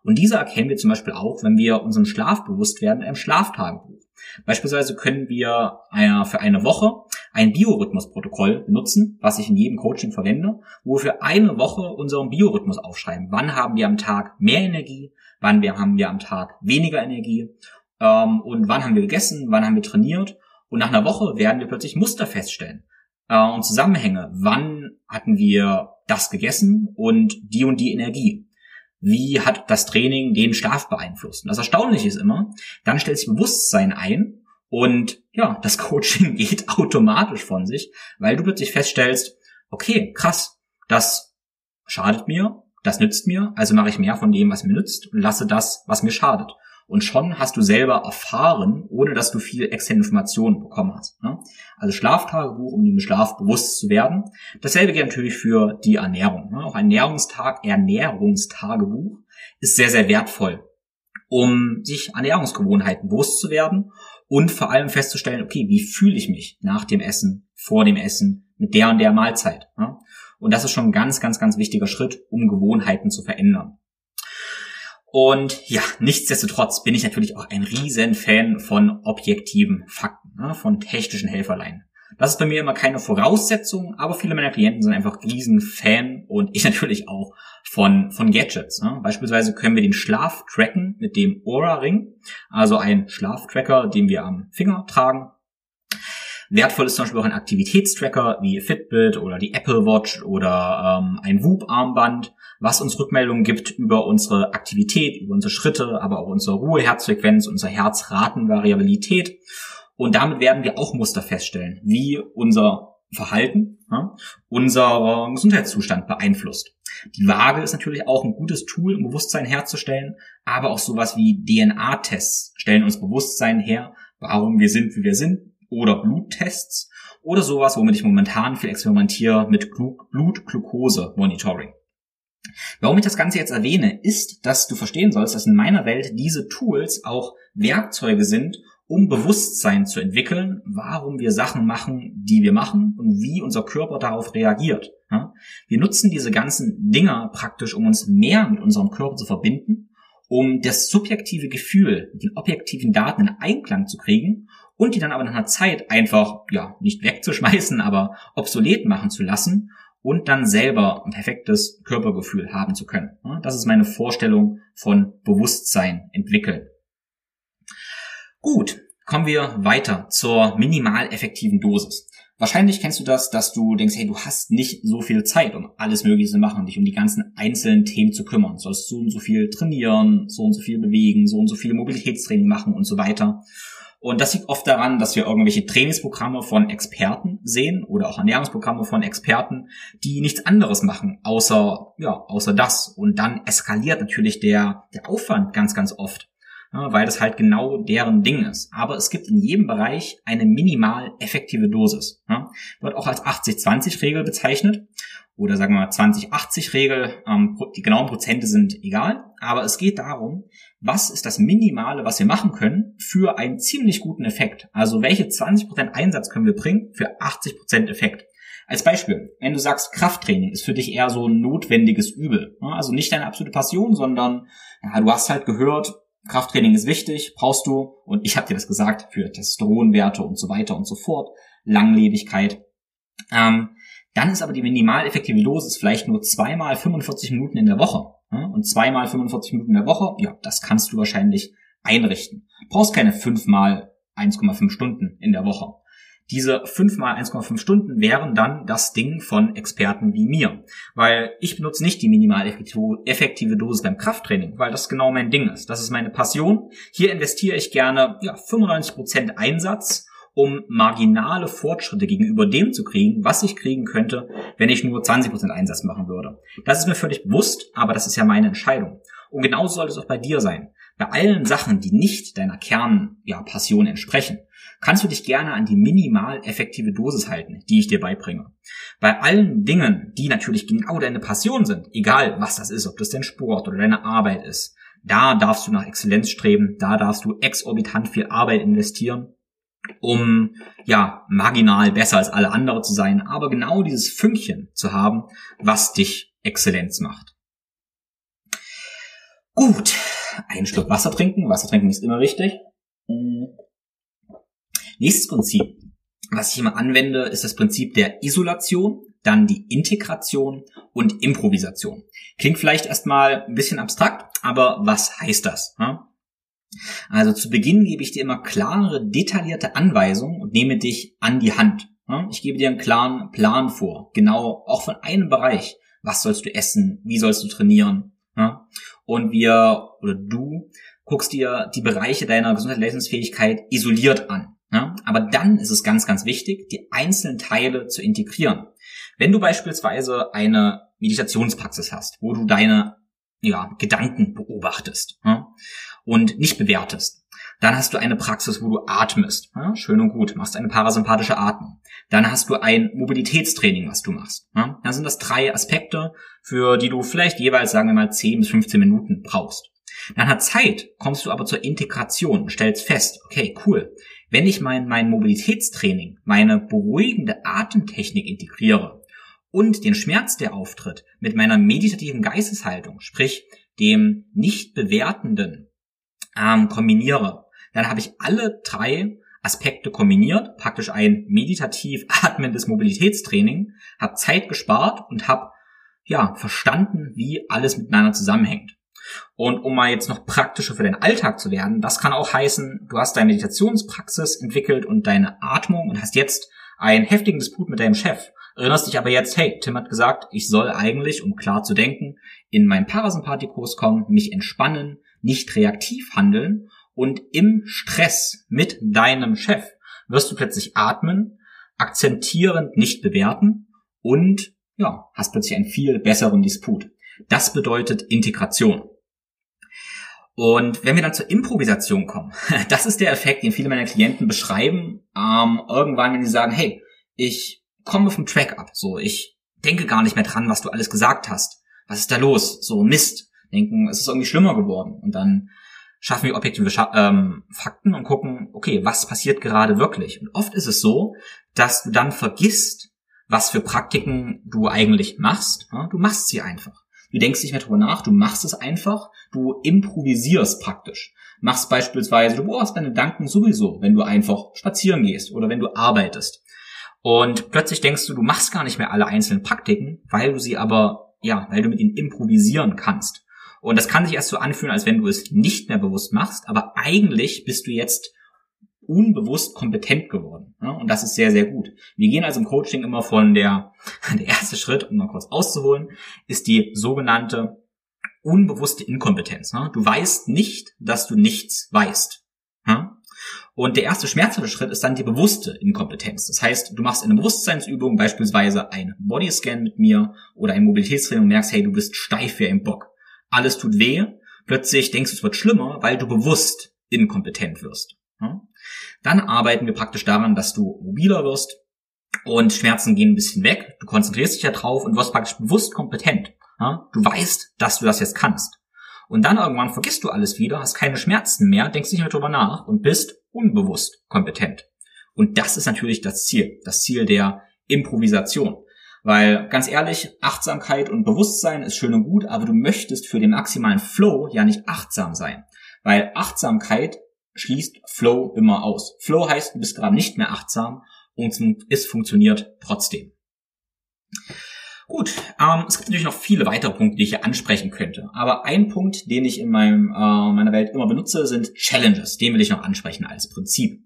A: Und diese erkennen wir zum Beispiel auch, wenn wir unserem Schlaf bewusst werden, in einem Schlaftagebuch. Beispielsweise können wir für eine Woche ein Biorhythmusprotokoll benutzen, was ich in jedem Coaching verwende, wo wir für eine Woche unseren Biorhythmus aufschreiben. Wann haben wir am Tag mehr Energie? Wann haben wir am Tag weniger Energie? Ähm, und wann haben wir gegessen? Wann haben wir trainiert? Und nach einer Woche werden wir plötzlich Muster feststellen äh, und Zusammenhänge. Wann hatten wir das gegessen und die und die Energie? Wie hat das Training den Schlaf beeinflusst. Und das Erstaunliche ist immer, dann stellt sich Bewusstsein ein und ja, das [LAUGHS] Coaching geht automatisch von sich, weil du plötzlich feststellst, okay, krass, das schadet mir, das nützt mir, also mache ich mehr von dem, was mir nützt und lasse das, was mir schadet. Und schon hast du selber erfahren, ohne dass du viel externe Informationen bekommen hast. Ne? Also Schlaftagebuch, um dem Schlaf bewusst zu werden. Dasselbe gilt natürlich für die Ernährung. Ne? Auch ein Ernährungstag, Ernährungstagebuch ist sehr, sehr wertvoll, um sich Ernährungsgewohnheiten bewusst zu werden und vor allem festzustellen, okay, wie fühle ich mich nach dem Essen, vor dem Essen, mit der und der Mahlzeit. Ne? Und das ist schon ein ganz, ganz, ganz wichtiger Schritt, um Gewohnheiten zu verändern. Und ja, nichtsdestotrotz bin ich natürlich auch ein riesen Fan von objektiven Fakten, ne, von technischen Helferlein. Das ist bei mir immer keine Voraussetzung, aber viele meiner Klienten sind einfach riesen Fan und ich [LAUGHS] natürlich auch von, von Gadgets. Ne. Beispielsweise können wir den Schlaf tracken mit dem Aura Ring, also ein Schlaftracker, den wir am Finger tragen. Wertvoll ist zum Beispiel auch ein Aktivitätstracker wie Fitbit oder die Apple Watch oder ähm, ein Whoop-Armband was uns Rückmeldungen gibt über unsere Aktivität, über unsere Schritte, aber auch unsere Ruheherzfrequenz, unsere Herzratenvariabilität. Und damit werden wir auch Muster feststellen, wie unser Verhalten ja, unser Gesundheitszustand beeinflusst. Die Waage ist natürlich auch ein gutes Tool, um Bewusstsein herzustellen, aber auch sowas wie DNA-Tests stellen uns Bewusstsein her, warum wir sind, wie wir sind, oder Bluttests oder sowas, womit ich momentan viel experimentiere mit Blutglucose-Monitoring. Warum ich das Ganze jetzt erwähne, ist, dass du verstehen sollst, dass in meiner Welt diese Tools auch Werkzeuge sind, um Bewusstsein zu entwickeln, warum wir Sachen machen, die wir machen und wie unser Körper darauf reagiert. Wir nutzen diese ganzen Dinger praktisch, um uns mehr mit unserem Körper zu verbinden, um das subjektive Gefühl mit den objektiven Daten in Einklang zu kriegen und die dann aber nach einer Zeit einfach, ja, nicht wegzuschmeißen, aber obsolet machen zu lassen und dann selber ein perfektes Körpergefühl haben zu können. Das ist meine Vorstellung von Bewusstsein entwickeln. Gut, kommen wir weiter zur minimal effektiven Dosis. Wahrscheinlich kennst du das, dass du denkst, hey, du hast nicht so viel Zeit, um alles Mögliche zu machen, dich um die ganzen einzelnen Themen zu kümmern. Du sollst so und so viel trainieren, so und so viel bewegen, so und so viel Mobilitätstraining machen und so weiter. Und das liegt oft daran, dass wir irgendwelche Trainingsprogramme von Experten sehen oder auch Ernährungsprogramme von Experten, die nichts anderes machen, außer, ja, außer das. Und dann eskaliert natürlich der, der Aufwand ganz, ganz oft, ja, weil das halt genau deren Ding ist. Aber es gibt in jedem Bereich eine minimal effektive Dosis. Ja, wird auch als 80-20-Regel bezeichnet oder sagen wir mal 20-80-Regel. Ähm, die genauen Prozente sind egal, aber es geht darum, was ist das Minimale, was wir machen können für einen ziemlich guten Effekt. Also welche 20% Einsatz können wir bringen für 80% Effekt. Als Beispiel, wenn du sagst, Krafttraining ist für dich eher so ein notwendiges Übel. Also nicht deine absolute Passion, sondern ja, du hast halt gehört, Krafttraining ist wichtig, brauchst du, und ich habe dir das gesagt, für Testosteronwerte und so weiter und so fort, Langlebigkeit. Ähm, dann ist aber die minimal effektive Dosis vielleicht nur zweimal 45 Minuten in der Woche. Und zweimal 45 Minuten in der Woche, ja, das kannst du wahrscheinlich einrichten. Brauchst keine fünfmal 1,5 Stunden in der Woche. Diese fünfmal 1,5 Stunden wären dann das Ding von Experten wie mir. Weil ich benutze nicht die minimal effektive Dosis beim Krafttraining, weil das genau mein Ding ist. Das ist meine Passion. Hier investiere ich gerne ja, 95% Einsatz um marginale Fortschritte gegenüber dem zu kriegen, was ich kriegen könnte, wenn ich nur 20% Einsatz machen würde. Das ist mir völlig bewusst, aber das ist ja meine Entscheidung. Und genauso sollte es auch bei dir sein. Bei allen Sachen, die nicht deiner Kernpassion ja, entsprechen, kannst du dich gerne an die minimal effektive Dosis halten, die ich dir beibringe. Bei allen Dingen, die natürlich genau deine Passion sind, egal was das ist, ob das dein Sport oder deine Arbeit ist, da darfst du nach Exzellenz streben, da darfst du exorbitant viel Arbeit investieren, um ja marginal besser als alle andere zu sein, aber genau dieses Fünkchen zu haben, was dich Exzellenz macht. Gut, einen Schluck Wasser trinken. Wasser trinken ist immer wichtig. Hm. Nächstes Prinzip, was ich immer anwende, ist das Prinzip der Isolation, dann die Integration und Improvisation. Klingt vielleicht erstmal ein bisschen abstrakt, aber was heißt das? Also zu Beginn gebe ich dir immer klare, detaillierte Anweisungen und nehme dich an die Hand. Ich gebe dir einen klaren Plan vor, genau auch von einem Bereich. Was sollst du essen? Wie sollst du trainieren? Und wir oder du guckst dir die Bereiche deiner Gesundheitsleistungsfähigkeit isoliert an. Aber dann ist es ganz, ganz wichtig, die einzelnen Teile zu integrieren. Wenn du beispielsweise eine Meditationspraxis hast, wo du deine ja, Gedanken beobachtest und nicht bewertest, dann hast du eine Praxis, wo du atmest. Ja, schön und gut, machst eine parasympathische Atmung. Dann hast du ein Mobilitätstraining, was du machst. Ja, dann sind das drei Aspekte, für die du vielleicht jeweils, sagen wir mal, 10 bis 15 Minuten brauchst. Nach einer Zeit kommst du aber zur Integration und stellst fest, okay, cool, wenn ich mein, mein Mobilitätstraining, meine beruhigende Atemtechnik integriere und den Schmerz, der auftritt, mit meiner meditativen Geisteshaltung, sprich dem nicht bewertenden, ähm, kombiniere, dann habe ich alle drei Aspekte kombiniert, praktisch ein meditativ [LAUGHS] atmendes Mobilitätstraining, habe Zeit gespart und habe ja verstanden, wie alles miteinander zusammenhängt. Und um mal jetzt noch praktischer für den Alltag zu werden, das kann auch heißen, du hast deine Meditationspraxis entwickelt und deine Atmung und hast jetzt einen heftigen Disput mit deinem Chef. Erinnerst dich aber jetzt, hey, Tim hat gesagt, ich soll eigentlich, um klar zu denken, in meinen Parasympathikus kommen, mich entspannen, nicht reaktiv handeln und im Stress mit deinem Chef wirst du plötzlich atmen, akzentierend nicht bewerten und ja, hast plötzlich einen viel besseren Disput. Das bedeutet Integration. Und wenn wir dann zur Improvisation kommen, [LAUGHS] das ist der Effekt, den viele meiner Klienten beschreiben, ähm, irgendwann, wenn sie sagen, hey, ich komme vom Track ab, so, ich denke gar nicht mehr dran, was du alles gesagt hast. Was ist da los? So, Mist. Denken, es ist irgendwie schlimmer geworden. Und dann schaffen wir objektive Scha ähm, Fakten und gucken, okay, was passiert gerade wirklich? Und oft ist es so, dass du dann vergisst, was für Praktiken du eigentlich machst. Du machst sie einfach. Du denkst nicht mehr drüber nach, du machst es einfach, du improvisierst praktisch. Machst beispielsweise, du brauchst deine Gedanken sowieso, wenn du einfach spazieren gehst oder wenn du arbeitest. Und plötzlich denkst du, du machst gar nicht mehr alle einzelnen Praktiken, weil du sie aber, ja, weil du mit ihnen improvisieren kannst. Und das kann sich erst so anfühlen, als wenn du es nicht mehr bewusst machst, aber eigentlich bist du jetzt unbewusst kompetent geworden. Ja, und das ist sehr, sehr gut. Wir gehen also im Coaching immer von der, [LAUGHS] der erste Schritt, um mal kurz auszuholen, ist die sogenannte unbewusste Inkompetenz. Ja. Du weißt nicht, dass du nichts weißt. Ja. Und der erste schmerzhafte Schritt ist dann die bewusste Inkompetenz. Das heißt, du machst eine Bewusstseinsübung, beispielsweise ein Bodyscan mit mir oder ein Mobilitätstraining und merkst, hey, du bist steif wie ein Bock. Alles tut weh. Plötzlich denkst du, es wird schlimmer, weil du bewusst inkompetent wirst. Dann arbeiten wir praktisch daran, dass du mobiler wirst und Schmerzen gehen ein bisschen weg. Du konzentrierst dich ja drauf und wirst praktisch bewusst kompetent. Du weißt, dass du das jetzt kannst. Und dann irgendwann vergisst du alles wieder, hast keine Schmerzen mehr, denkst nicht mehr drüber nach und bist unbewusst kompetent. Und das ist natürlich das Ziel, das Ziel der Improvisation. Weil ganz ehrlich, Achtsamkeit und Bewusstsein ist schön und gut, aber du möchtest für den maximalen Flow ja nicht achtsam sein. Weil Achtsamkeit schließt Flow immer aus. Flow heißt, du bist gerade nicht mehr achtsam und es funktioniert trotzdem. Gut, ähm, es gibt natürlich noch viele weitere Punkte, die ich hier ansprechen könnte. Aber ein Punkt, den ich in meinem, äh, meiner Welt immer benutze, sind Challenges. Den will ich noch ansprechen als Prinzip.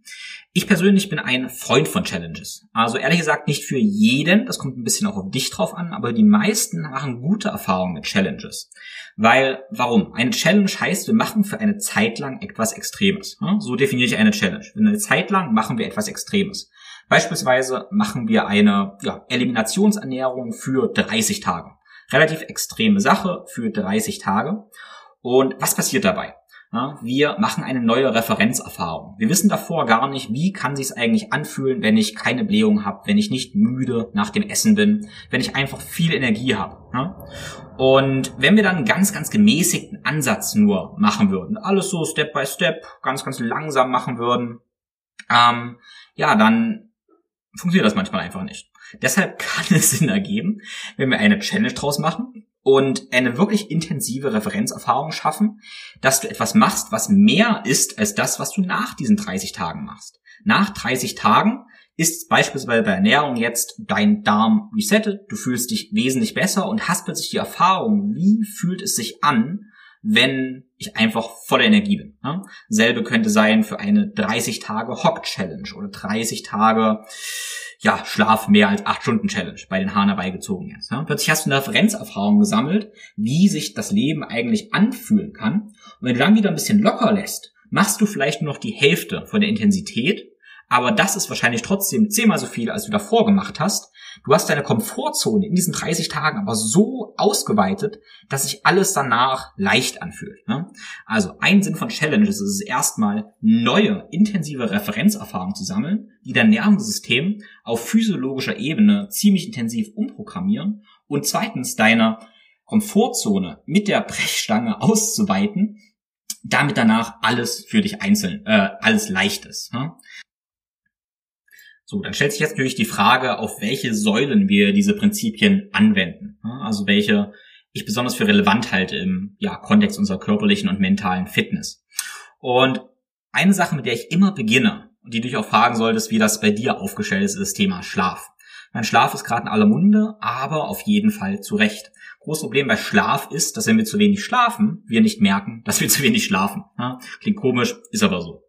A: Ich persönlich bin ein Freund von Challenges. Also ehrlich gesagt nicht für jeden, das kommt ein bisschen auch auf dich drauf an, aber die meisten machen gute Erfahrungen mit Challenges. Weil, warum? Eine Challenge heißt, wir machen für eine Zeit lang etwas Extremes. So definiere ich eine Challenge. Für eine Zeit lang machen wir etwas Extremes. Beispielsweise machen wir eine ja, Eliminationsernährung für 30 Tage. Relativ extreme Sache für 30 Tage. Und was passiert dabei? Wir machen eine neue Referenzerfahrung. Wir wissen davor gar nicht, wie kann sich eigentlich anfühlen, wenn ich keine Blähung habe, wenn ich nicht müde nach dem Essen bin, wenn ich einfach viel Energie habe. Und wenn wir dann einen ganz, ganz gemäßigten Ansatz nur machen würden, alles so Step by Step, ganz, ganz langsam machen würden, ähm, ja, dann funktioniert das manchmal einfach nicht. Deshalb kann [LAUGHS] es Sinn ergeben, wenn wir eine Challenge draus machen und eine wirklich intensive Referenzerfahrung schaffen, dass du etwas machst, was mehr ist als das, was du nach diesen 30 Tagen machst. Nach 30 Tagen ist beispielsweise bei Ernährung jetzt dein Darm resettet, du fühlst dich wesentlich besser und hast plötzlich die Erfahrung, wie fühlt es sich an, wenn ich einfach voller Energie bin. Ne? Selbe könnte sein für eine 30 Tage Hock-Challenge oder 30 Tage ja, Schlaf mehr als 8 Stunden Challenge bei den Haaren herbeigezogen jetzt. Ne? Plötzlich hast du eine Referenzerfahrung gesammelt, wie sich das Leben eigentlich anfühlen kann. Und wenn du dann wieder ein bisschen locker lässt, machst du vielleicht nur noch die Hälfte von der Intensität aber das ist wahrscheinlich trotzdem zehnmal so viel, als du davor gemacht hast. Du hast deine Komfortzone in diesen 30 Tagen aber so ausgeweitet, dass sich alles danach leicht anfühlt. Ne? Also ein Sinn von Challenges ist es erstmal, neue, intensive Referenzerfahrungen zu sammeln, die dein Nervensystem auf physiologischer Ebene ziemlich intensiv umprogrammieren und zweitens deine Komfortzone mit der Brechstange auszuweiten, damit danach alles für dich einzeln, äh, alles leicht ist. Ne? So, dann stellt sich jetzt natürlich die Frage, auf welche Säulen wir diese Prinzipien anwenden. Also welche ich besonders für relevant halte im ja, Kontext unserer körperlichen und mentalen Fitness. Und eine Sache, mit der ich immer beginne und die du dich auch fragen solltest, wie das bei dir aufgestellt ist, ist das Thema Schlaf. Mein Schlaf ist gerade in aller Munde, aber auf jeden Fall zu Recht. Großes Problem bei Schlaf ist, dass wenn wir zu wenig schlafen, wir nicht merken, dass wir zu wenig schlafen. Klingt komisch, ist aber so.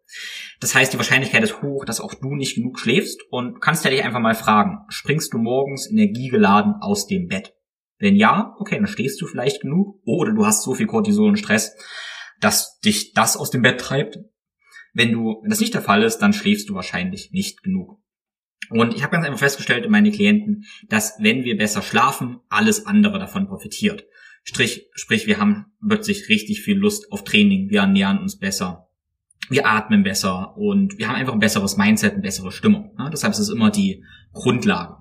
A: Das heißt, die Wahrscheinlichkeit ist hoch, dass auch du nicht genug schläfst und kannst ja dich einfach mal fragen, springst du morgens energiegeladen aus dem Bett? Wenn ja, okay, dann stehst du vielleicht genug oder du hast so viel Cortisol und Stress, dass dich das aus dem Bett treibt. Wenn du, wenn das nicht der Fall ist, dann schläfst du wahrscheinlich nicht genug. Und ich habe ganz einfach festgestellt in meine Klienten, dass wenn wir besser schlafen, alles andere davon profitiert. Strich, sprich, wir haben plötzlich richtig viel Lust auf Training, wir ernähren uns besser, wir atmen besser und wir haben einfach ein besseres Mindset, eine bessere Stimmung. Ja, deshalb ist es immer die Grundlage.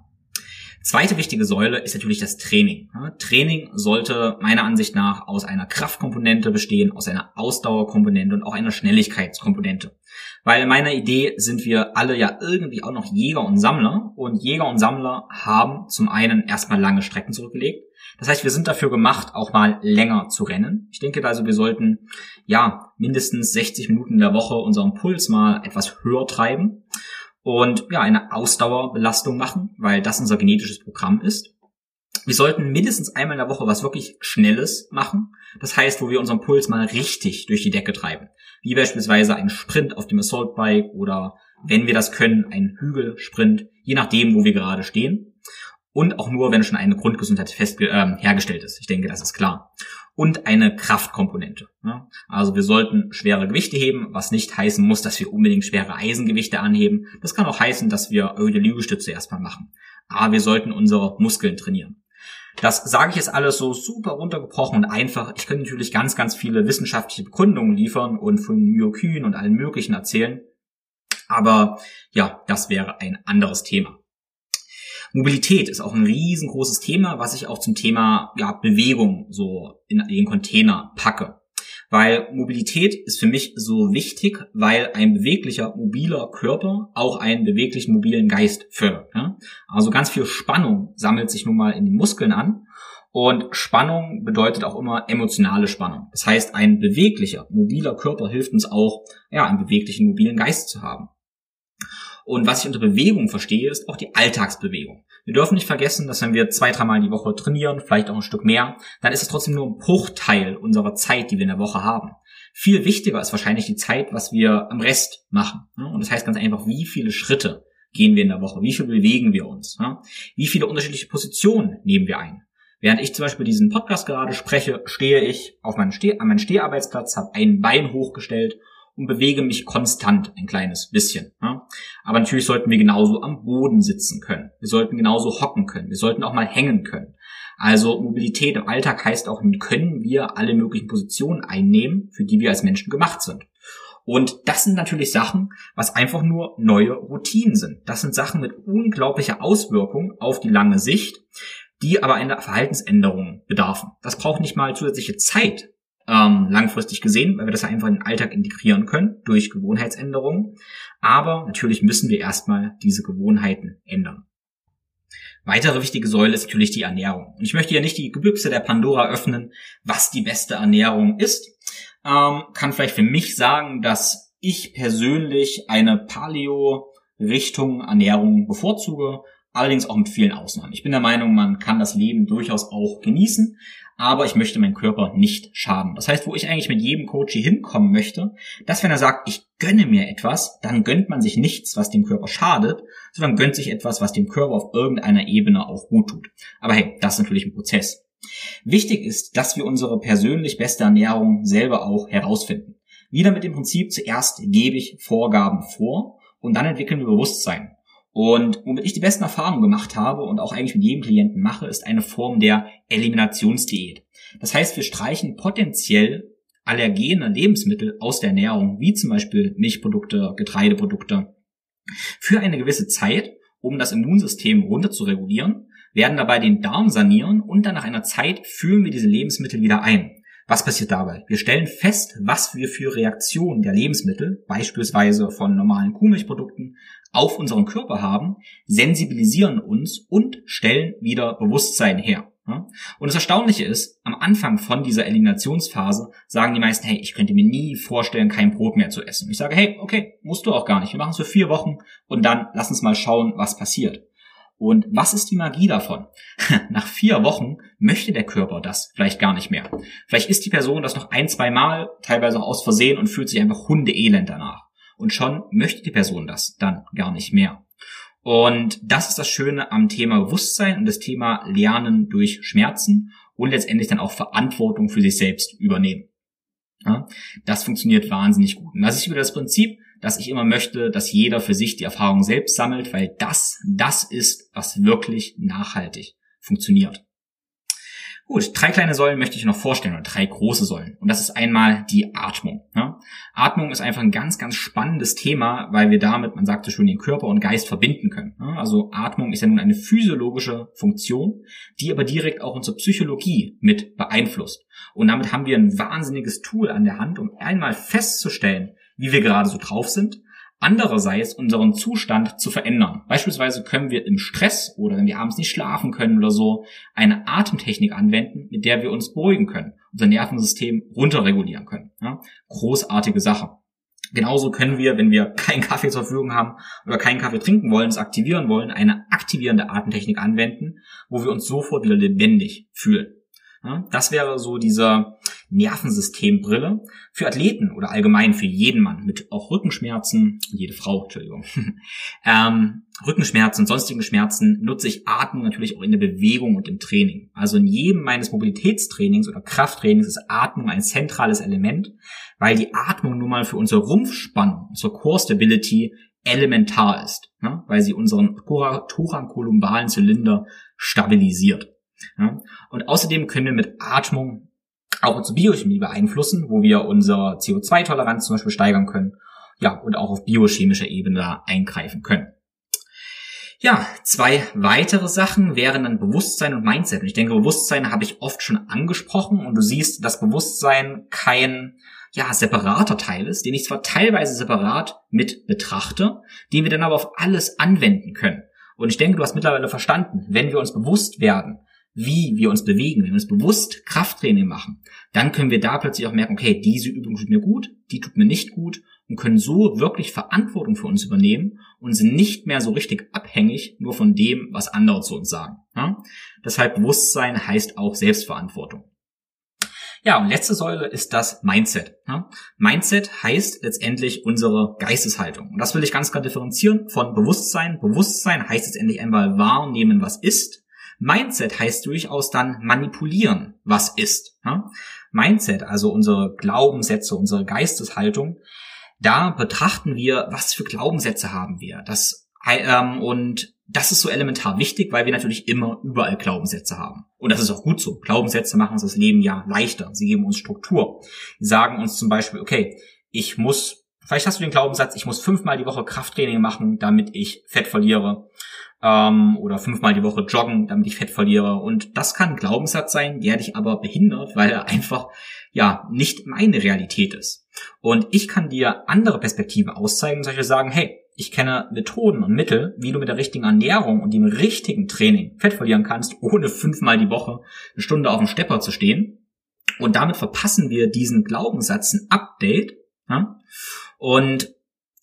A: Zweite wichtige Säule ist natürlich das Training. Ja, Training sollte meiner Ansicht nach aus einer Kraftkomponente bestehen, aus einer Ausdauerkomponente und auch einer Schnelligkeitskomponente. Weil in meiner Idee sind wir alle ja irgendwie auch noch Jäger und Sammler und Jäger und Sammler haben zum einen erstmal lange Strecken zurückgelegt das heißt, wir sind dafür gemacht, auch mal länger zu rennen. Ich denke also, wir sollten ja mindestens 60 Minuten in der Woche unseren Puls mal etwas höher treiben und ja eine Ausdauerbelastung machen, weil das unser genetisches Programm ist. Wir sollten mindestens einmal in der Woche was wirklich Schnelles machen. Das heißt, wo wir unseren Puls mal richtig durch die Decke treiben. Wie beispielsweise ein Sprint auf dem Assault Bike oder wenn wir das können, ein Hügelsprint, je nachdem, wo wir gerade stehen und auch nur, wenn schon eine Grundgesundheit fest, äh, hergestellt ist. Ich denke, das ist klar. Und eine Kraftkomponente. Ja? Also wir sollten schwere Gewichte heben, was nicht heißen muss, dass wir unbedingt schwere Eisengewichte anheben. Das kann auch heißen, dass wir erhöhte Liegestütze erstmal machen. Aber wir sollten unsere Muskeln trainieren. Das sage ich jetzt alles so super runtergebrochen und einfach. Ich könnte natürlich ganz, ganz viele wissenschaftliche Begründungen liefern und von Myokyn und allen möglichen erzählen. Aber ja, das wäre ein anderes Thema. Mobilität ist auch ein riesengroßes Thema, was ich auch zum Thema ja, Bewegung so in den Container packe. Weil Mobilität ist für mich so wichtig, weil ein beweglicher, mobiler Körper auch einen beweglichen, mobilen Geist fördert. Ja? Also ganz viel Spannung sammelt sich nun mal in den Muskeln an. Und Spannung bedeutet auch immer emotionale Spannung. Das heißt, ein beweglicher, mobiler Körper hilft uns auch, ja, einen beweglichen, mobilen Geist zu haben. Und was ich unter Bewegung verstehe, ist auch die Alltagsbewegung. Wir dürfen nicht vergessen, dass wenn wir zwei, dreimal die Woche trainieren, vielleicht auch ein Stück mehr, dann ist es trotzdem nur ein Bruchteil unserer Zeit, die wir in der Woche haben. Viel wichtiger ist wahrscheinlich die Zeit, was wir am Rest machen. Und das heißt ganz einfach, wie viele Schritte gehen wir in der Woche? Wie viel bewegen wir uns? Wie viele unterschiedliche Positionen nehmen wir ein? Während ich zum Beispiel diesen Podcast gerade spreche, stehe ich auf meinem Steh an meinem Steharbeitsplatz, habe ein Bein hochgestellt und bewege mich konstant ein kleines bisschen. Ja? Aber natürlich sollten wir genauso am Boden sitzen können. Wir sollten genauso hocken können. Wir sollten auch mal hängen können. Also Mobilität im Alltag heißt auch, können wir alle möglichen Positionen einnehmen, für die wir als Menschen gemacht sind. Und das sind natürlich Sachen, was einfach nur neue Routinen sind. Das sind Sachen mit unglaublicher Auswirkung auf die lange Sicht, die aber einer Verhaltensänderung bedarfen. Das braucht nicht mal zusätzliche Zeit, ähm, langfristig gesehen, weil wir das einfach in den Alltag integrieren können durch Gewohnheitsänderungen. Aber natürlich müssen wir erstmal diese Gewohnheiten ändern. Weitere wichtige Säule ist natürlich die Ernährung. Und ich möchte ja nicht die Gebüchse der Pandora öffnen, was die beste Ernährung ist. Ähm, kann vielleicht für mich sagen, dass ich persönlich eine Paleo-Richtung Ernährung bevorzuge, allerdings auch mit vielen Ausnahmen. Ich bin der Meinung, man kann das Leben durchaus auch genießen, aber ich möchte meinem Körper nicht schaden. Das heißt, wo ich eigentlich mit jedem Coach hier hinkommen möchte, dass wenn er sagt, ich gönne mir etwas, dann gönnt man sich nichts, was dem Körper schadet, sondern gönnt sich etwas, was dem Körper auf irgendeiner Ebene auch gut tut. Aber hey, das ist natürlich ein Prozess. Wichtig ist, dass wir unsere persönlich beste Ernährung selber auch herausfinden. Wieder mit dem Prinzip, zuerst gebe ich Vorgaben vor und dann entwickeln wir Bewusstsein. Und womit ich die besten Erfahrungen gemacht habe und auch eigentlich mit jedem Klienten mache, ist eine Form der Eliminationsdiät. Das heißt, wir streichen potenziell allergene Lebensmittel aus der Ernährung, wie zum Beispiel Milchprodukte, Getreideprodukte, für eine gewisse Zeit, um das Immunsystem runter zu regulieren, werden dabei den Darm sanieren und dann nach einer Zeit führen wir diese Lebensmittel wieder ein. Was passiert dabei? Wir stellen fest, was wir für Reaktionen der Lebensmittel, beispielsweise von normalen Kuhmilchprodukten, auf unseren Körper haben, sensibilisieren uns und stellen wieder Bewusstsein her. Und das Erstaunliche ist, am Anfang von dieser Eliminationsphase sagen die meisten, hey, ich könnte mir nie vorstellen, kein Brot mehr zu essen. Ich sage, hey, okay, musst du auch gar nicht. Wir machen es für vier Wochen und dann lass uns mal schauen, was passiert. Und was ist die Magie davon? [LAUGHS] Nach vier Wochen möchte der Körper das vielleicht gar nicht mehr. Vielleicht isst die Person das noch ein, zwei Mal, teilweise auch aus Versehen und fühlt sich einfach hundeelend danach. Und schon möchte die Person das dann gar nicht mehr. Und das ist das Schöne am Thema Bewusstsein und das Thema Lernen durch Schmerzen und letztendlich dann auch Verantwortung für sich selbst übernehmen. Das funktioniert wahnsinnig gut. Und das ist wieder das Prinzip, dass ich immer möchte, dass jeder für sich die Erfahrung selbst sammelt, weil das, das ist, was wirklich nachhaltig funktioniert. Gut, drei kleine Säulen möchte ich noch vorstellen, oder drei große Säulen. Und das ist einmal die Atmung. Ja? Atmung ist einfach ein ganz, ganz spannendes Thema, weil wir damit, man sagt so schön, den Körper und Geist verbinden können. Ja? Also Atmung ist ja nun eine physiologische Funktion, die aber direkt auch unsere Psychologie mit beeinflusst. Und damit haben wir ein wahnsinniges Tool an der Hand, um einmal festzustellen, wie wir gerade so drauf sind, andererseits unseren Zustand zu verändern. Beispielsweise können wir im Stress oder wenn wir abends nicht schlafen können oder so eine Atemtechnik anwenden, mit der wir uns beruhigen können, unser Nervensystem runterregulieren können. Ja? Großartige Sache. Genauso können wir, wenn wir keinen Kaffee zur Verfügung haben oder keinen Kaffee trinken wollen, es aktivieren wollen, eine aktivierende Atemtechnik anwenden, wo wir uns sofort wieder lebendig fühlen. Ja, das wäre so dieser Nervensystembrille für Athleten oder allgemein für jeden Mann mit auch Rückenschmerzen, jede Frau, Entschuldigung, [LAUGHS] ähm, Rückenschmerzen und sonstigen Schmerzen nutze ich Atmung natürlich auch in der Bewegung und im Training. Also in jedem meines Mobilitätstrainings oder Krafttrainings ist Atmung ein zentrales Element, weil die Atmung nun mal für unsere Rumpfspannung, unsere Core Stability elementar ist, ne? weil sie unseren thorankolumbalen Zylinder stabilisiert. Ja? Und außerdem können wir mit Atmung auch unsere Biochemie beeinflussen, wo wir unsere CO2-Toleranz zum Beispiel steigern können. Ja, und auch auf biochemischer Ebene eingreifen können. Ja, zwei weitere Sachen wären dann Bewusstsein und Mindset. Und ich denke, Bewusstsein habe ich oft schon angesprochen und du siehst, dass Bewusstsein kein ja, separater Teil ist, den ich zwar teilweise separat mit betrachte, den wir dann aber auf alles anwenden können. Und ich denke, du hast mittlerweile verstanden, wenn wir uns bewusst werden, wie wir uns bewegen, wenn wir uns bewusst Krafttraining machen, dann können wir da plötzlich auch merken, okay, diese Übung tut mir gut, die tut mir nicht gut und können so wirklich Verantwortung für uns übernehmen und sind nicht mehr so richtig abhängig nur von dem, was andere zu uns sagen. Ja? Deshalb Bewusstsein heißt auch Selbstverantwortung. Ja, und letzte Säule ist das Mindset. Ja? Mindset heißt letztendlich unsere Geisteshaltung. Und das will ich ganz klar differenzieren von Bewusstsein. Bewusstsein heißt letztendlich einmal wahrnehmen, was ist. Mindset heißt durchaus dann manipulieren, was ist. Ja? Mindset, also unsere Glaubenssätze, unsere Geisteshaltung, Da betrachten wir, was für Glaubenssätze haben wir. Das, ähm, und das ist so elementar wichtig, weil wir natürlich immer überall Glaubenssätze haben. Und das ist auch gut so. Glaubenssätze machen uns das Leben ja leichter. Sie geben uns Struktur. Sie sagen uns zum Beispiel, okay, ich muss, vielleicht hast du den Glaubenssatz, ich muss fünfmal die Woche Krafttraining machen, damit ich Fett verliere. Ähm, oder fünfmal die Woche joggen, damit ich Fett verliere. Und das kann ein Glaubenssatz sein, der dich aber behindert, weil er einfach ja nicht meine Realität ist. Und ich kann dir andere Perspektiven auszeigen solche sagen, hey, ich kenne Methoden und Mittel, wie du mit der richtigen Ernährung und dem richtigen Training Fett verlieren kannst, ohne fünfmal die Woche eine Stunde auf dem Stepper zu stehen. Und damit verpassen wir diesen Glaubenssatz ein Update. Ja? Und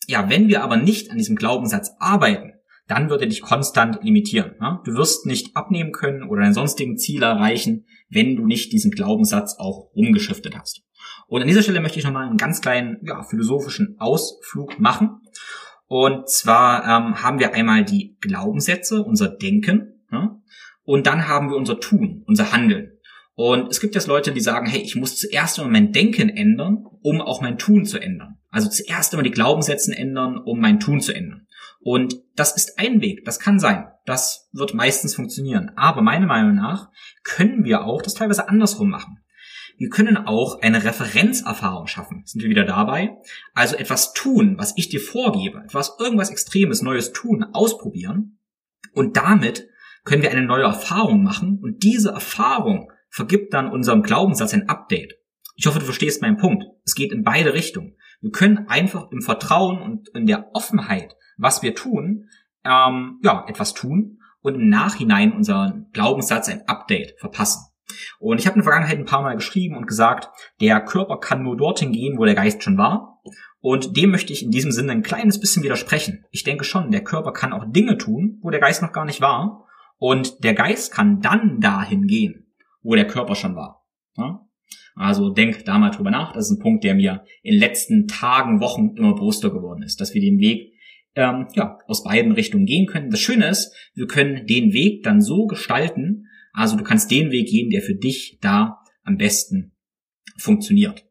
A: ja, wenn wir aber nicht an diesem Glaubenssatz arbeiten, dann wird er dich konstant limitieren. Ja? Du wirst nicht abnehmen können oder deinen sonstigen Ziel erreichen, wenn du nicht diesen Glaubenssatz auch umgeschiftet hast. Und an dieser Stelle möchte ich nochmal einen ganz kleinen ja, philosophischen Ausflug machen. Und zwar ähm, haben wir einmal die Glaubenssätze, unser Denken, ja? und dann haben wir unser Tun, unser Handeln. Und es gibt jetzt Leute, die sagen, hey, ich muss zuerst mein Denken ändern, um auch mein Tun zu ändern. Also zuerst immer die Glaubenssätze ändern, um mein Tun zu ändern. Und das ist ein Weg, das kann sein. Das wird meistens funktionieren. Aber meiner Meinung nach können wir auch das teilweise andersrum machen. Wir können auch eine Referenzerfahrung schaffen. Sind wir wieder dabei? Also etwas tun, was ich dir vorgebe, etwas irgendwas Extremes, Neues tun, ausprobieren. Und damit können wir eine neue Erfahrung machen. Und diese Erfahrung vergibt dann unserem Glaubenssatz ein Update. Ich hoffe, du verstehst meinen Punkt. Es geht in beide Richtungen. Wir können einfach im Vertrauen und in der Offenheit, was wir tun, ähm, ja, etwas tun und im Nachhinein unseren Glaubenssatz ein Update verpassen. Und ich habe in der Vergangenheit ein paar Mal geschrieben und gesagt, der Körper kann nur dorthin gehen, wo der Geist schon war. Und dem möchte ich in diesem Sinne ein kleines bisschen widersprechen. Ich denke schon, der Körper kann auch Dinge tun, wo der Geist noch gar nicht war. Und der Geist kann dann dahin gehen, wo der Körper schon war. Also denk da mal drüber nach. Das ist ein Punkt, der mir in den letzten Tagen, Wochen immer bewusster geworden ist, dass wir den Weg ähm, ja, aus beiden Richtungen gehen können. Das Schöne ist, wir können den Weg dann so gestalten, also du kannst den Weg gehen, der für dich da am besten funktioniert.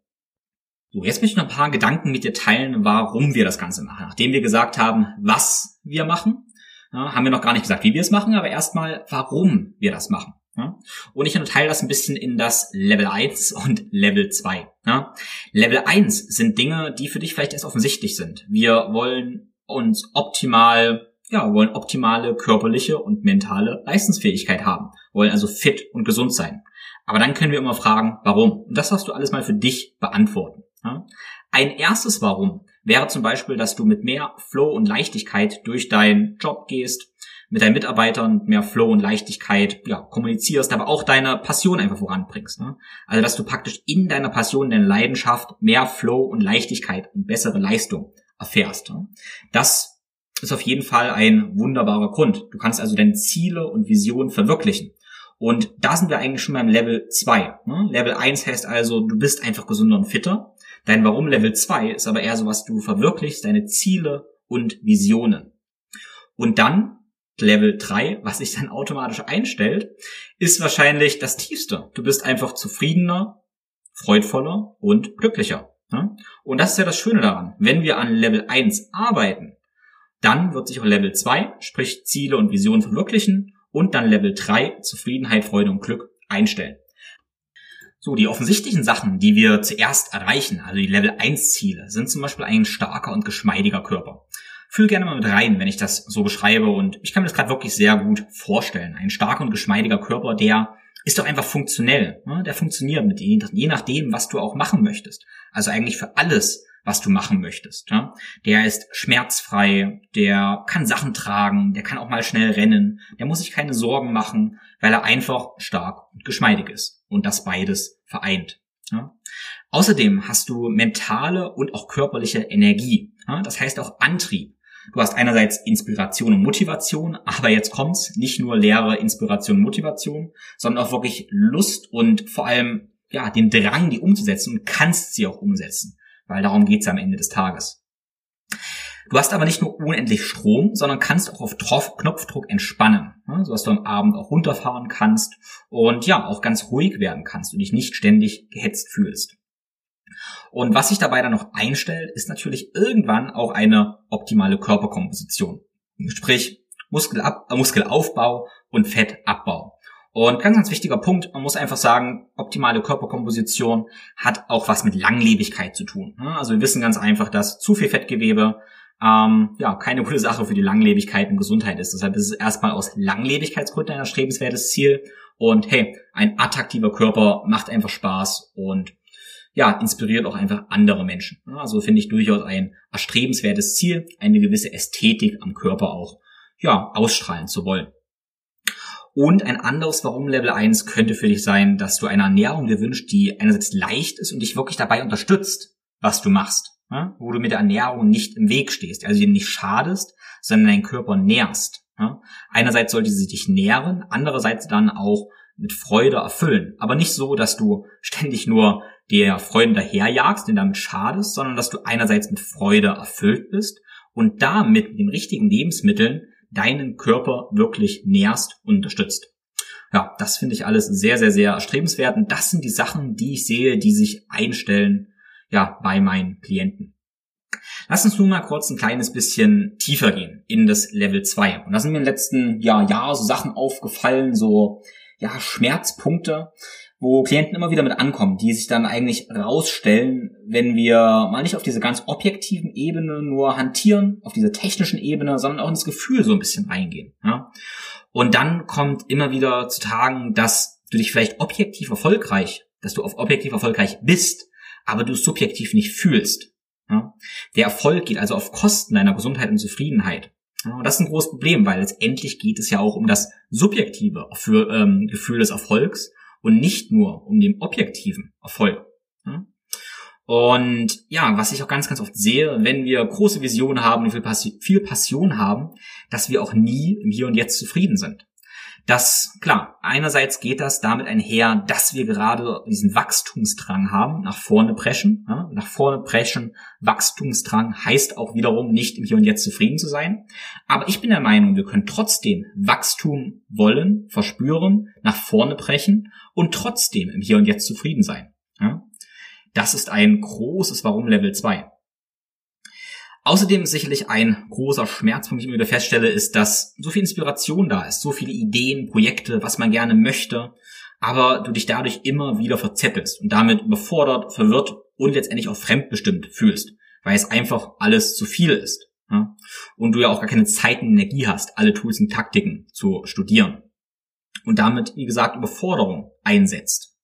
A: So, jetzt möchte ich noch ein paar Gedanken mit dir teilen, warum wir das Ganze machen. Nachdem wir gesagt haben, was wir machen, haben wir noch gar nicht gesagt, wie wir es machen, aber erstmal, warum wir das machen. Ja? Und ich unterteile das ein bisschen in das Level 1 und Level 2. Ja? Level 1 sind Dinge, die für dich vielleicht erst offensichtlich sind. Wir wollen uns optimal, ja, wollen optimale körperliche und mentale Leistungsfähigkeit haben, wollen also fit und gesund sein. Aber dann können wir immer fragen, warum? Und das darfst du alles mal für dich beantworten. Ja? Ein erstes Warum wäre zum Beispiel, dass du mit mehr Flow und Leichtigkeit durch deinen Job gehst, mit deinen Mitarbeitern mehr Flow und Leichtigkeit ja, kommunizierst, aber auch deine Passion einfach voranbringst. Ne? Also dass du praktisch in deiner Passion, deiner Leidenschaft mehr Flow und Leichtigkeit und bessere Leistung erfährst. Ne? Das ist auf jeden Fall ein wunderbarer Grund. Du kannst also deine Ziele und Visionen verwirklichen. Und da sind wir eigentlich schon beim Level 2. Ne? Level 1 heißt also, du bist einfach gesünder und fitter. Dein Warum Level 2 ist aber eher so, was du verwirklichst, deine Ziele und Visionen. Und dann Level 3, was sich dann automatisch einstellt, ist wahrscheinlich das tiefste. Du bist einfach zufriedener, freudvoller und glücklicher. Und das ist ja das Schöne daran. Wenn wir an Level 1 arbeiten, dann wird sich auch Level 2, sprich Ziele und Visionen verwirklichen und dann Level 3, Zufriedenheit, Freude und Glück einstellen. So, die offensichtlichen Sachen, die wir zuerst erreichen, also die Level 1 Ziele, sind zum Beispiel ein starker und geschmeidiger Körper. Fühl gerne mal mit rein, wenn ich das so beschreibe. Und ich kann mir das gerade wirklich sehr gut vorstellen. Ein starker und geschmeidiger Körper, der ist doch einfach funktionell. Ne? Der funktioniert mit je, nachdem, was du auch machen möchtest. Also eigentlich für alles, was du machen möchtest. Ja? Der ist schmerzfrei, der kann Sachen tragen, der kann auch mal schnell rennen, der muss sich keine Sorgen machen, weil er einfach stark und geschmeidig ist und das beides vereint. Ja? Außerdem hast du mentale und auch körperliche Energie. Ja? Das heißt auch Antrieb. Du hast einerseits Inspiration und Motivation, aber jetzt kommt's, nicht nur leere Inspiration und Motivation, sondern auch wirklich Lust und vor allem ja, den Drang, die umzusetzen und kannst sie auch umsetzen, weil darum geht's am Ende des Tages. Du hast aber nicht nur unendlich Strom, sondern kannst auch auf Knopfdruck entspannen, so dass du am Abend auch runterfahren kannst und ja, auch ganz ruhig werden kannst und dich nicht ständig gehetzt fühlst. Und was sich dabei dann noch einstellt, ist natürlich irgendwann auch eine optimale Körperkomposition. Sprich, Muskelab Muskelaufbau und Fettabbau. Und ganz, ganz wichtiger Punkt, man muss einfach sagen, optimale Körperkomposition hat auch was mit Langlebigkeit zu tun. Also wir wissen ganz einfach, dass zu viel Fettgewebe ähm, ja keine gute Sache für die Langlebigkeit und Gesundheit ist. Deshalb ist es erstmal aus Langlebigkeitsgründen ein erstrebenswertes Ziel. Und hey, ein attraktiver Körper macht einfach Spaß und ja, inspiriert auch einfach andere Menschen. Also finde ich durchaus ein erstrebenswertes Ziel, eine gewisse Ästhetik am Körper auch ja, ausstrahlen zu wollen. Und ein anderes Warum Level 1 könnte für dich sein, dass du eine Ernährung dir wünschst, die einerseits leicht ist und dich wirklich dabei unterstützt, was du machst. Ja? Wo du mit der Ernährung nicht im Weg stehst, also dir nicht schadest, sondern deinen Körper nährst. Ja? Einerseits sollte sie dich nähren, andererseits dann auch mit Freude erfüllen. Aber nicht so, dass du ständig nur der Freude daherjagst, den damit schadest, sondern dass du einerseits mit Freude erfüllt bist und damit mit den richtigen Lebensmitteln deinen Körper wirklich nährst und unterstützt. Ja, das finde ich alles sehr, sehr, sehr erstrebenswert. Und das sind die Sachen, die ich sehe, die sich einstellen, ja, bei meinen Klienten. Lass uns nun mal kurz ein kleines bisschen tiefer gehen in das Level 2. Und da sind mir im letzten Jahr, Jahr so Sachen aufgefallen, so, ja, Schmerzpunkte, wo Klienten immer wieder mit ankommen, die sich dann eigentlich rausstellen, wenn wir mal nicht auf diese ganz objektiven Ebene nur hantieren, auf diese technischen Ebene, sondern auch ins Gefühl so ein bisschen reingehen. Ja? Und dann kommt immer wieder zu Tagen, dass du dich vielleicht objektiv erfolgreich, dass du auf objektiv erfolgreich bist, aber du es subjektiv nicht fühlst. Ja? Der Erfolg geht also auf Kosten deiner Gesundheit und Zufriedenheit. Und das ist ein großes Problem, weil letztendlich geht es ja auch um das subjektive ähm, Gefühl des Erfolgs und nicht nur um den objektiven Erfolg. Und ja, was ich auch ganz, ganz oft sehe, wenn wir große Visionen haben und viel Passion haben, dass wir auch nie im Hier und Jetzt zufrieden sind. Das, klar, einerseits geht das damit einher, dass wir gerade diesen Wachstumsdrang haben, nach vorne preschen. Ja, nach vorne preschen, Wachstumsdrang heißt auch wiederum nicht im Hier und Jetzt zufrieden zu sein. Aber ich bin der Meinung, wir können trotzdem Wachstum wollen, verspüren, nach vorne brechen und trotzdem im Hier und Jetzt zufrieden sein. Ja, das ist ein großes Warum Level 2. Außerdem sicherlich ein großer Schmerz, von dem ich immer wieder feststelle, ist, dass so viel Inspiration da ist, so viele Ideen, Projekte, was man gerne möchte, aber du dich dadurch immer wieder verzettelst und damit überfordert, verwirrt und letztendlich auch fremdbestimmt fühlst, weil es einfach alles zu viel ist. Ja? Und du ja auch gar keine Zeit und Energie hast, alle Tools und Taktiken zu studieren. Und damit, wie gesagt, Überforderung einsetzt.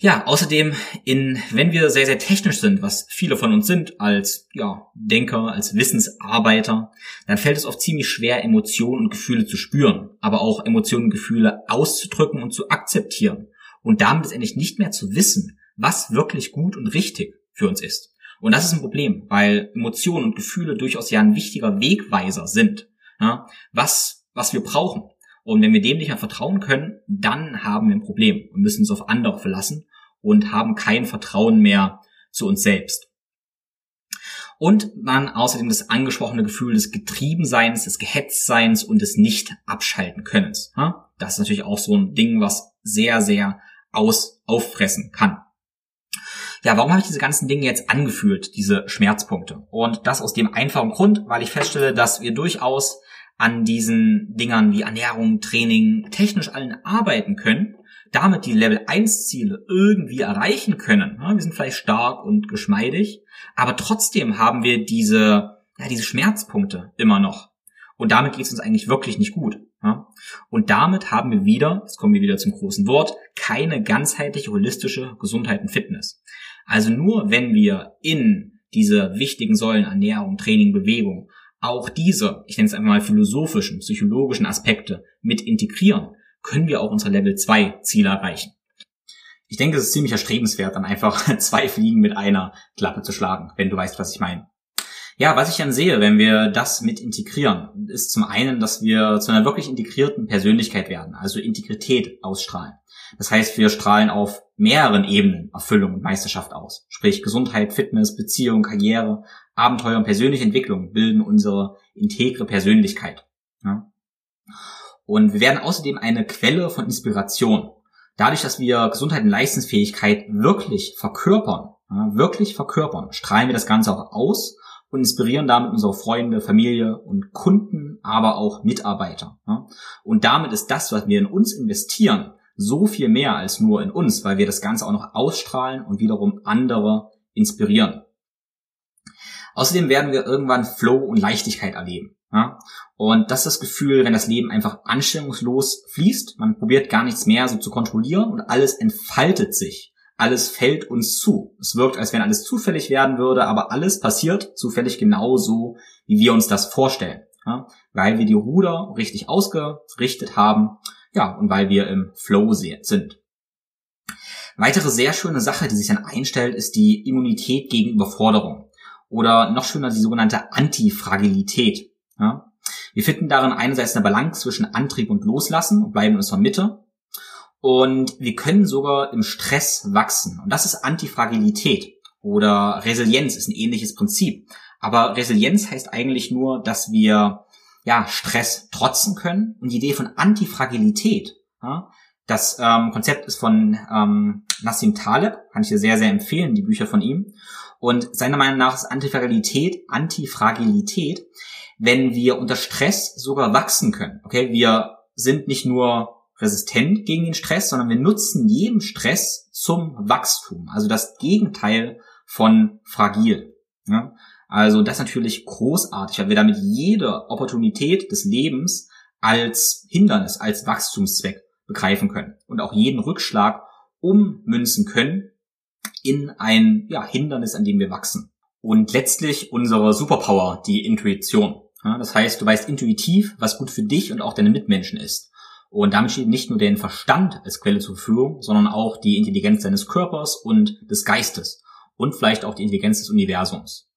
A: Ja, außerdem, in, wenn wir sehr, sehr technisch sind, was viele von uns sind, als ja, Denker, als Wissensarbeiter, dann fällt es oft ziemlich schwer, Emotionen und Gefühle zu spüren, aber auch Emotionen und Gefühle auszudrücken und zu akzeptieren und damit letztendlich nicht mehr zu wissen, was wirklich gut und richtig für uns ist. Und das ist ein Problem, weil Emotionen und Gefühle durchaus ja ein wichtiger Wegweiser sind, ja, was, was wir brauchen. Und wenn wir dem nicht mehr vertrauen können, dann haben wir ein Problem und müssen uns auf andere verlassen und haben kein Vertrauen mehr zu uns selbst. Und dann außerdem das angesprochene Gefühl des Getriebenseins, des Gehetztseins und des Nicht-Abschalten-Könnens. Das ist natürlich auch so ein Ding, was sehr, sehr aus auffressen kann. Ja, warum habe ich diese ganzen Dinge jetzt angeführt, diese Schmerzpunkte? Und das aus dem einfachen Grund, weil ich feststelle, dass wir durchaus an diesen Dingern wie Ernährung, Training, technisch allen arbeiten können, damit die Level 1 Ziele irgendwie erreichen können. Wir sind vielleicht stark und geschmeidig, aber trotzdem haben wir diese, ja, diese Schmerzpunkte immer noch. Und damit geht es uns eigentlich wirklich nicht gut. Und damit haben wir wieder, jetzt kommen wir wieder zum großen Wort, keine ganzheitliche, holistische Gesundheit und Fitness. Also nur wenn wir in diese wichtigen Säulen Ernährung, Training, Bewegung auch diese, ich nenne es einfach mal philosophischen, psychologischen Aspekte mit integrieren, können wir auch unsere Level 2 Ziele erreichen. Ich denke, es ist ziemlich erstrebenswert, dann einfach [LAUGHS] zwei Fliegen mit einer Klappe zu schlagen, wenn du weißt, was ich meine. Ja, was ich dann sehe, wenn wir das mit integrieren, ist zum einen, dass wir zu einer wirklich integrierten Persönlichkeit werden, also Integrität ausstrahlen. Das heißt, wir strahlen auf mehreren Ebenen Erfüllung und Meisterschaft aus. Sprich Gesundheit, Fitness, Beziehung, Karriere, Abenteuer und persönliche Entwicklung bilden unsere integre Persönlichkeit. Ja? Und wir werden außerdem eine Quelle von Inspiration. Dadurch, dass wir Gesundheit und Leistungsfähigkeit wirklich verkörpern, wirklich verkörpern, strahlen wir das Ganze auch aus und inspirieren damit unsere Freunde, Familie und Kunden, aber auch Mitarbeiter. Und damit ist das, was wir in uns investieren, so viel mehr als nur in uns, weil wir das Ganze auch noch ausstrahlen und wiederum andere inspirieren. Außerdem werden wir irgendwann Flow und Leichtigkeit erleben. Ja? Und das ist das Gefühl, wenn das Leben einfach anstrengungslos fließt, man probiert gar nichts mehr so zu kontrollieren und alles entfaltet sich. Alles fällt uns zu. Es wirkt, als wenn alles zufällig werden würde, aber alles passiert zufällig genauso, wie wir uns das vorstellen. Ja? Weil wir die Ruder richtig ausgerichtet haben, ja, und weil wir im Flow sind. Weitere sehr schöne Sache, die sich dann einstellt, ist die Immunität gegen Überforderung. Oder noch schöner die sogenannte Antifragilität. Ja? Wir finden darin einerseits eine Balance zwischen Antrieb und Loslassen und bleiben in unserer Mitte. Und wir können sogar im Stress wachsen. Und das ist Antifragilität. Oder Resilienz ist ein ähnliches Prinzip. Aber Resilienz heißt eigentlich nur, dass wir ja, Stress trotzen können. Und die Idee von Antifragilität, ja, das ähm, Konzept ist von ähm, Nassim Taleb, kann ich dir sehr, sehr empfehlen, die Bücher von ihm. Und seiner Meinung nach ist Antifragilität, Antifragilität, wenn wir unter Stress sogar wachsen können. Okay, wir sind nicht nur resistent gegen den Stress, sondern wir nutzen jeden Stress zum Wachstum. Also das Gegenteil von fragil. Ja? Also das ist natürlich großartig, weil wir damit jede Opportunität des Lebens als Hindernis, als Wachstumszweck begreifen können und auch jeden Rückschlag ummünzen können in ein ja, Hindernis, an dem wir wachsen. Und letztlich unsere Superpower, die Intuition. Das heißt, du weißt intuitiv, was gut für dich und auch deine Mitmenschen ist. Und damit steht nicht nur dein Verstand als Quelle zur Verfügung, sondern auch die Intelligenz deines Körpers und des Geistes und vielleicht auch die Intelligenz des Universums.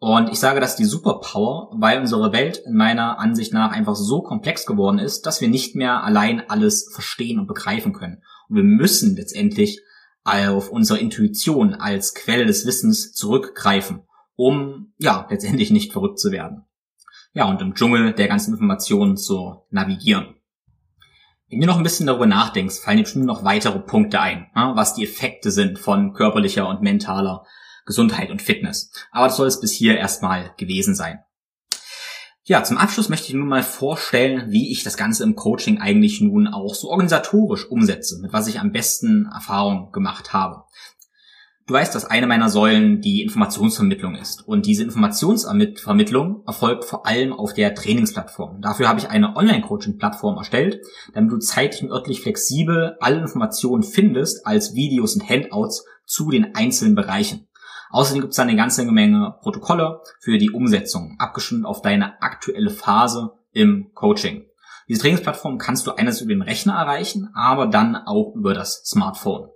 A: Und ich sage das die Superpower, weil unsere Welt in meiner Ansicht nach einfach so komplex geworden ist, dass wir nicht mehr allein alles verstehen und begreifen können. Und wir müssen letztendlich auf unsere Intuition als Quelle des Wissens zurückgreifen, um ja letztendlich nicht verrückt zu werden. Ja, und im Dschungel der ganzen Informationen zu navigieren. Wenn du noch ein bisschen darüber nachdenkst, fallen dir bestimmt noch weitere Punkte ein, was die Effekte sind von körperlicher und mentaler Gesundheit und Fitness. Aber das soll es bis hier erstmal gewesen sein. Ja, zum Abschluss möchte ich nun mal vorstellen, wie ich das Ganze im Coaching eigentlich nun auch so organisatorisch umsetze, mit was ich am besten Erfahrung gemacht habe. Du weißt, dass eine meiner Säulen die Informationsvermittlung ist. Und diese Informationsvermittlung erfolgt vor allem auf der Trainingsplattform. Dafür habe ich eine Online-Coaching-Plattform erstellt, damit du zeitlich und örtlich flexibel alle Informationen findest als Videos und Handouts zu den einzelnen Bereichen. Außerdem gibt es eine ganze Menge Protokolle für die Umsetzung, abgestimmt auf deine aktuelle Phase im Coaching. Diese Trainingsplattform kannst du einerseits über den Rechner erreichen, aber dann auch über das Smartphone.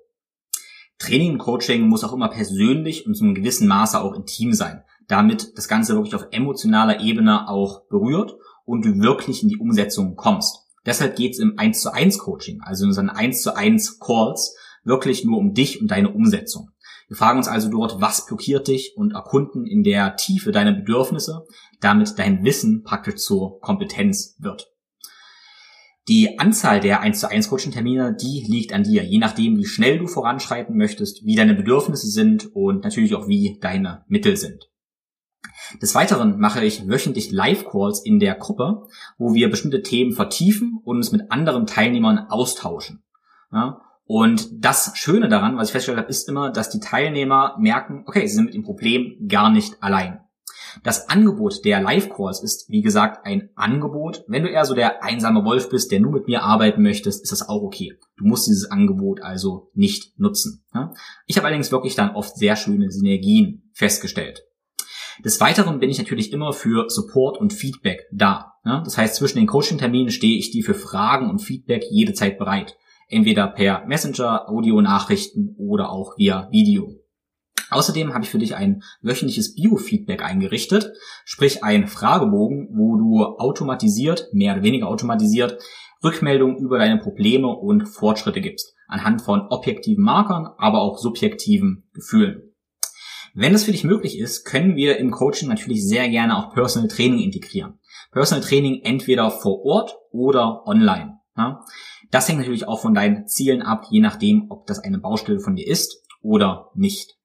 A: Training und Coaching muss auch immer persönlich und zu einem gewissen Maße auch intim sein, damit das Ganze wirklich auf emotionaler Ebene auch berührt und du wirklich in die Umsetzung kommst. Deshalb geht es im 1 zu 1 Coaching, also in unseren 1 zu 1 Calls, wirklich nur um dich und deine Umsetzung. Wir fragen uns also dort, was blockiert dich und erkunden in der Tiefe deine Bedürfnisse, damit dein Wissen praktisch zur Kompetenz wird. Die Anzahl der 1 zu 1 Coaching Termine, die liegt an dir, je nachdem, wie schnell du voranschreiten möchtest, wie deine Bedürfnisse sind und natürlich auch wie deine Mittel sind. Des Weiteren mache ich wöchentlich Live-Calls in der Gruppe, wo wir bestimmte Themen vertiefen und uns mit anderen Teilnehmern austauschen. Ja, und das Schöne daran, was ich festgestellt habe, ist immer, dass die Teilnehmer merken, okay, sie sind mit dem Problem gar nicht allein. Das Angebot der Live-Calls ist, wie gesagt, ein Angebot. Wenn du eher so der einsame Wolf bist, der nur mit mir arbeiten möchtest, ist das auch okay. Du musst dieses Angebot also nicht nutzen. Ich habe allerdings wirklich dann oft sehr schöne Synergien festgestellt. Des Weiteren bin ich natürlich immer für Support und Feedback da. Das heißt, zwischen den Coaching-Terminen stehe ich dir für Fragen und Feedback jede Zeit bereit entweder per Messenger, Audio-Nachrichten oder auch via Video. Außerdem habe ich für dich ein wöchentliches Biofeedback eingerichtet, sprich ein Fragebogen, wo du automatisiert, mehr oder weniger automatisiert, Rückmeldungen über deine Probleme und Fortschritte gibst, anhand von objektiven Markern, aber auch subjektiven Gefühlen. Wenn das für dich möglich ist, können wir im Coaching natürlich sehr gerne auch Personal Training integrieren. Personal Training entweder vor Ort oder online. Das hängt natürlich auch von deinen Zielen ab, je nachdem, ob das eine Baustelle von dir ist oder nicht.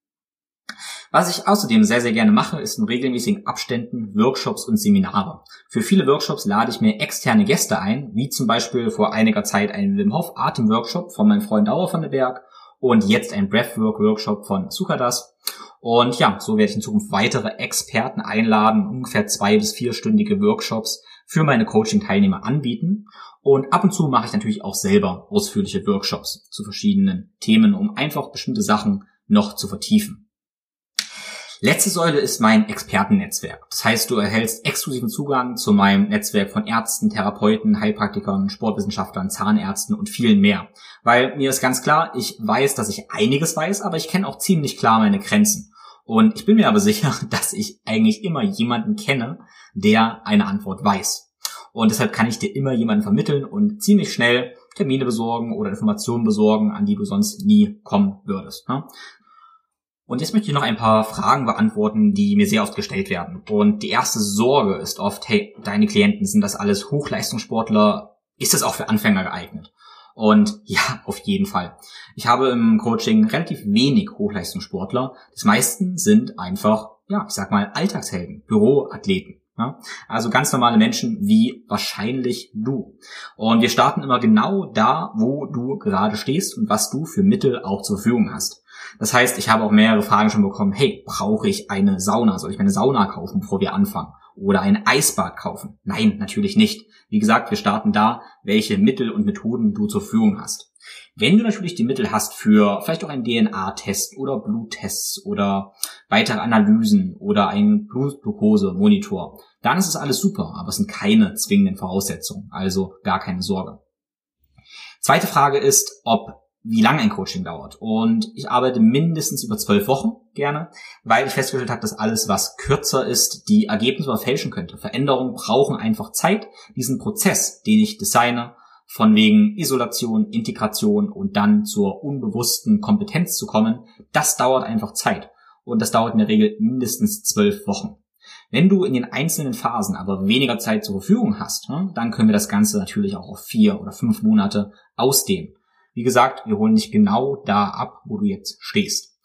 A: Was ich außerdem sehr, sehr gerne mache, ist in regelmäßigen Abständen Workshops und Seminare. Für viele Workshops lade ich mir externe Gäste ein, wie zum Beispiel vor einiger Zeit einen Wim Hof Atem Workshop von meinem Freund Dauer von der Berg und jetzt ein Breathwork Workshop von Sukadas. Und ja, so werde ich in Zukunft weitere Experten einladen, ungefähr zwei bis vierstündige Workshops für meine Coaching-Teilnehmer anbieten. Und ab und zu mache ich natürlich auch selber ausführliche Workshops zu verschiedenen Themen, um einfach bestimmte Sachen noch zu vertiefen. Letzte Säule ist mein Expertennetzwerk. Das heißt, du erhältst exklusiven Zugang zu meinem Netzwerk von Ärzten, Therapeuten, Heilpraktikern, Sportwissenschaftlern, Zahnärzten und vielen mehr. Weil mir ist ganz klar, ich weiß, dass ich einiges weiß, aber ich kenne auch ziemlich klar meine Grenzen. Und ich bin mir aber [LAUGHS] sicher, dass ich eigentlich immer jemanden kenne, der eine Antwort weiß. Und deshalb kann ich dir immer jemanden vermitteln und ziemlich schnell Termine besorgen oder Informationen besorgen, an die du sonst nie kommen würdest. Und jetzt möchte ich noch ein paar Fragen beantworten, die mir sehr oft gestellt werden. Und die erste Sorge ist oft, hey, deine Klienten sind das alles Hochleistungssportler? Ist das auch für Anfänger geeignet? Und ja, auf jeden Fall. Ich habe im Coaching relativ wenig Hochleistungssportler. Das meisten sind einfach, ja, ich sag mal, Alltagshelden, Büroathleten. Ja? Also ganz normale Menschen wie wahrscheinlich du. Und wir starten immer genau da, wo du gerade stehst und was du für Mittel auch zur Verfügung hast. Das heißt, ich habe auch mehrere Fragen schon bekommen, hey, brauche ich eine Sauna? Soll ich mir eine Sauna kaufen, bevor wir anfangen? Oder ein Eisbad kaufen? Nein, natürlich nicht. Wie gesagt, wir starten da, welche Mittel und Methoden du zur Verfügung hast. Wenn du natürlich die Mittel hast für vielleicht auch einen DNA-Test oder Bluttests oder weitere Analysen oder einen Blutglucose-Monitor, dann ist es alles super, aber es sind keine zwingenden Voraussetzungen, also gar keine Sorge. Zweite Frage ist, ob wie lange ein Coaching dauert. Und ich arbeite mindestens über zwölf Wochen gerne, weil ich festgestellt habe, dass alles, was kürzer ist, die Ergebnisse verfälschen könnte. Veränderungen brauchen einfach Zeit. Diesen Prozess, den ich designe, von wegen Isolation, Integration und dann zur unbewussten Kompetenz zu kommen, das dauert einfach Zeit. Und das dauert in der Regel mindestens zwölf Wochen. Wenn du in den einzelnen Phasen aber weniger Zeit zur Verfügung hast, ne, dann können wir das Ganze natürlich auch auf vier oder fünf Monate ausdehnen. Wie gesagt, wir holen dich genau da ab, wo du jetzt stehst.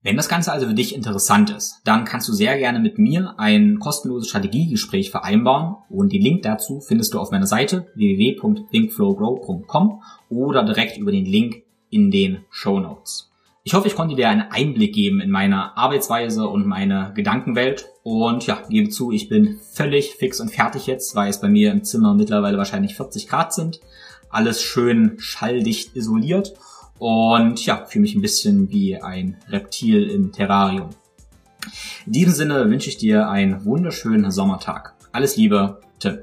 A: Wenn das Ganze also für dich interessant ist, dann kannst du sehr gerne mit mir ein kostenloses Strategiegespräch vereinbaren und den Link dazu findest du auf meiner Seite www.thinkflowgrow.com oder direkt über den Link in den Show Notes. Ich hoffe, ich konnte dir einen Einblick geben in meine Arbeitsweise und meine Gedankenwelt. Und ja, gebe zu, ich bin völlig fix und fertig jetzt, weil es bei mir im Zimmer mittlerweile wahrscheinlich 40 Grad sind alles schön schalldicht isoliert und ja, fühle mich ein bisschen wie ein Reptil im Terrarium. In diesem Sinne wünsche ich dir einen wunderschönen Sommertag. Alles Liebe, Tim.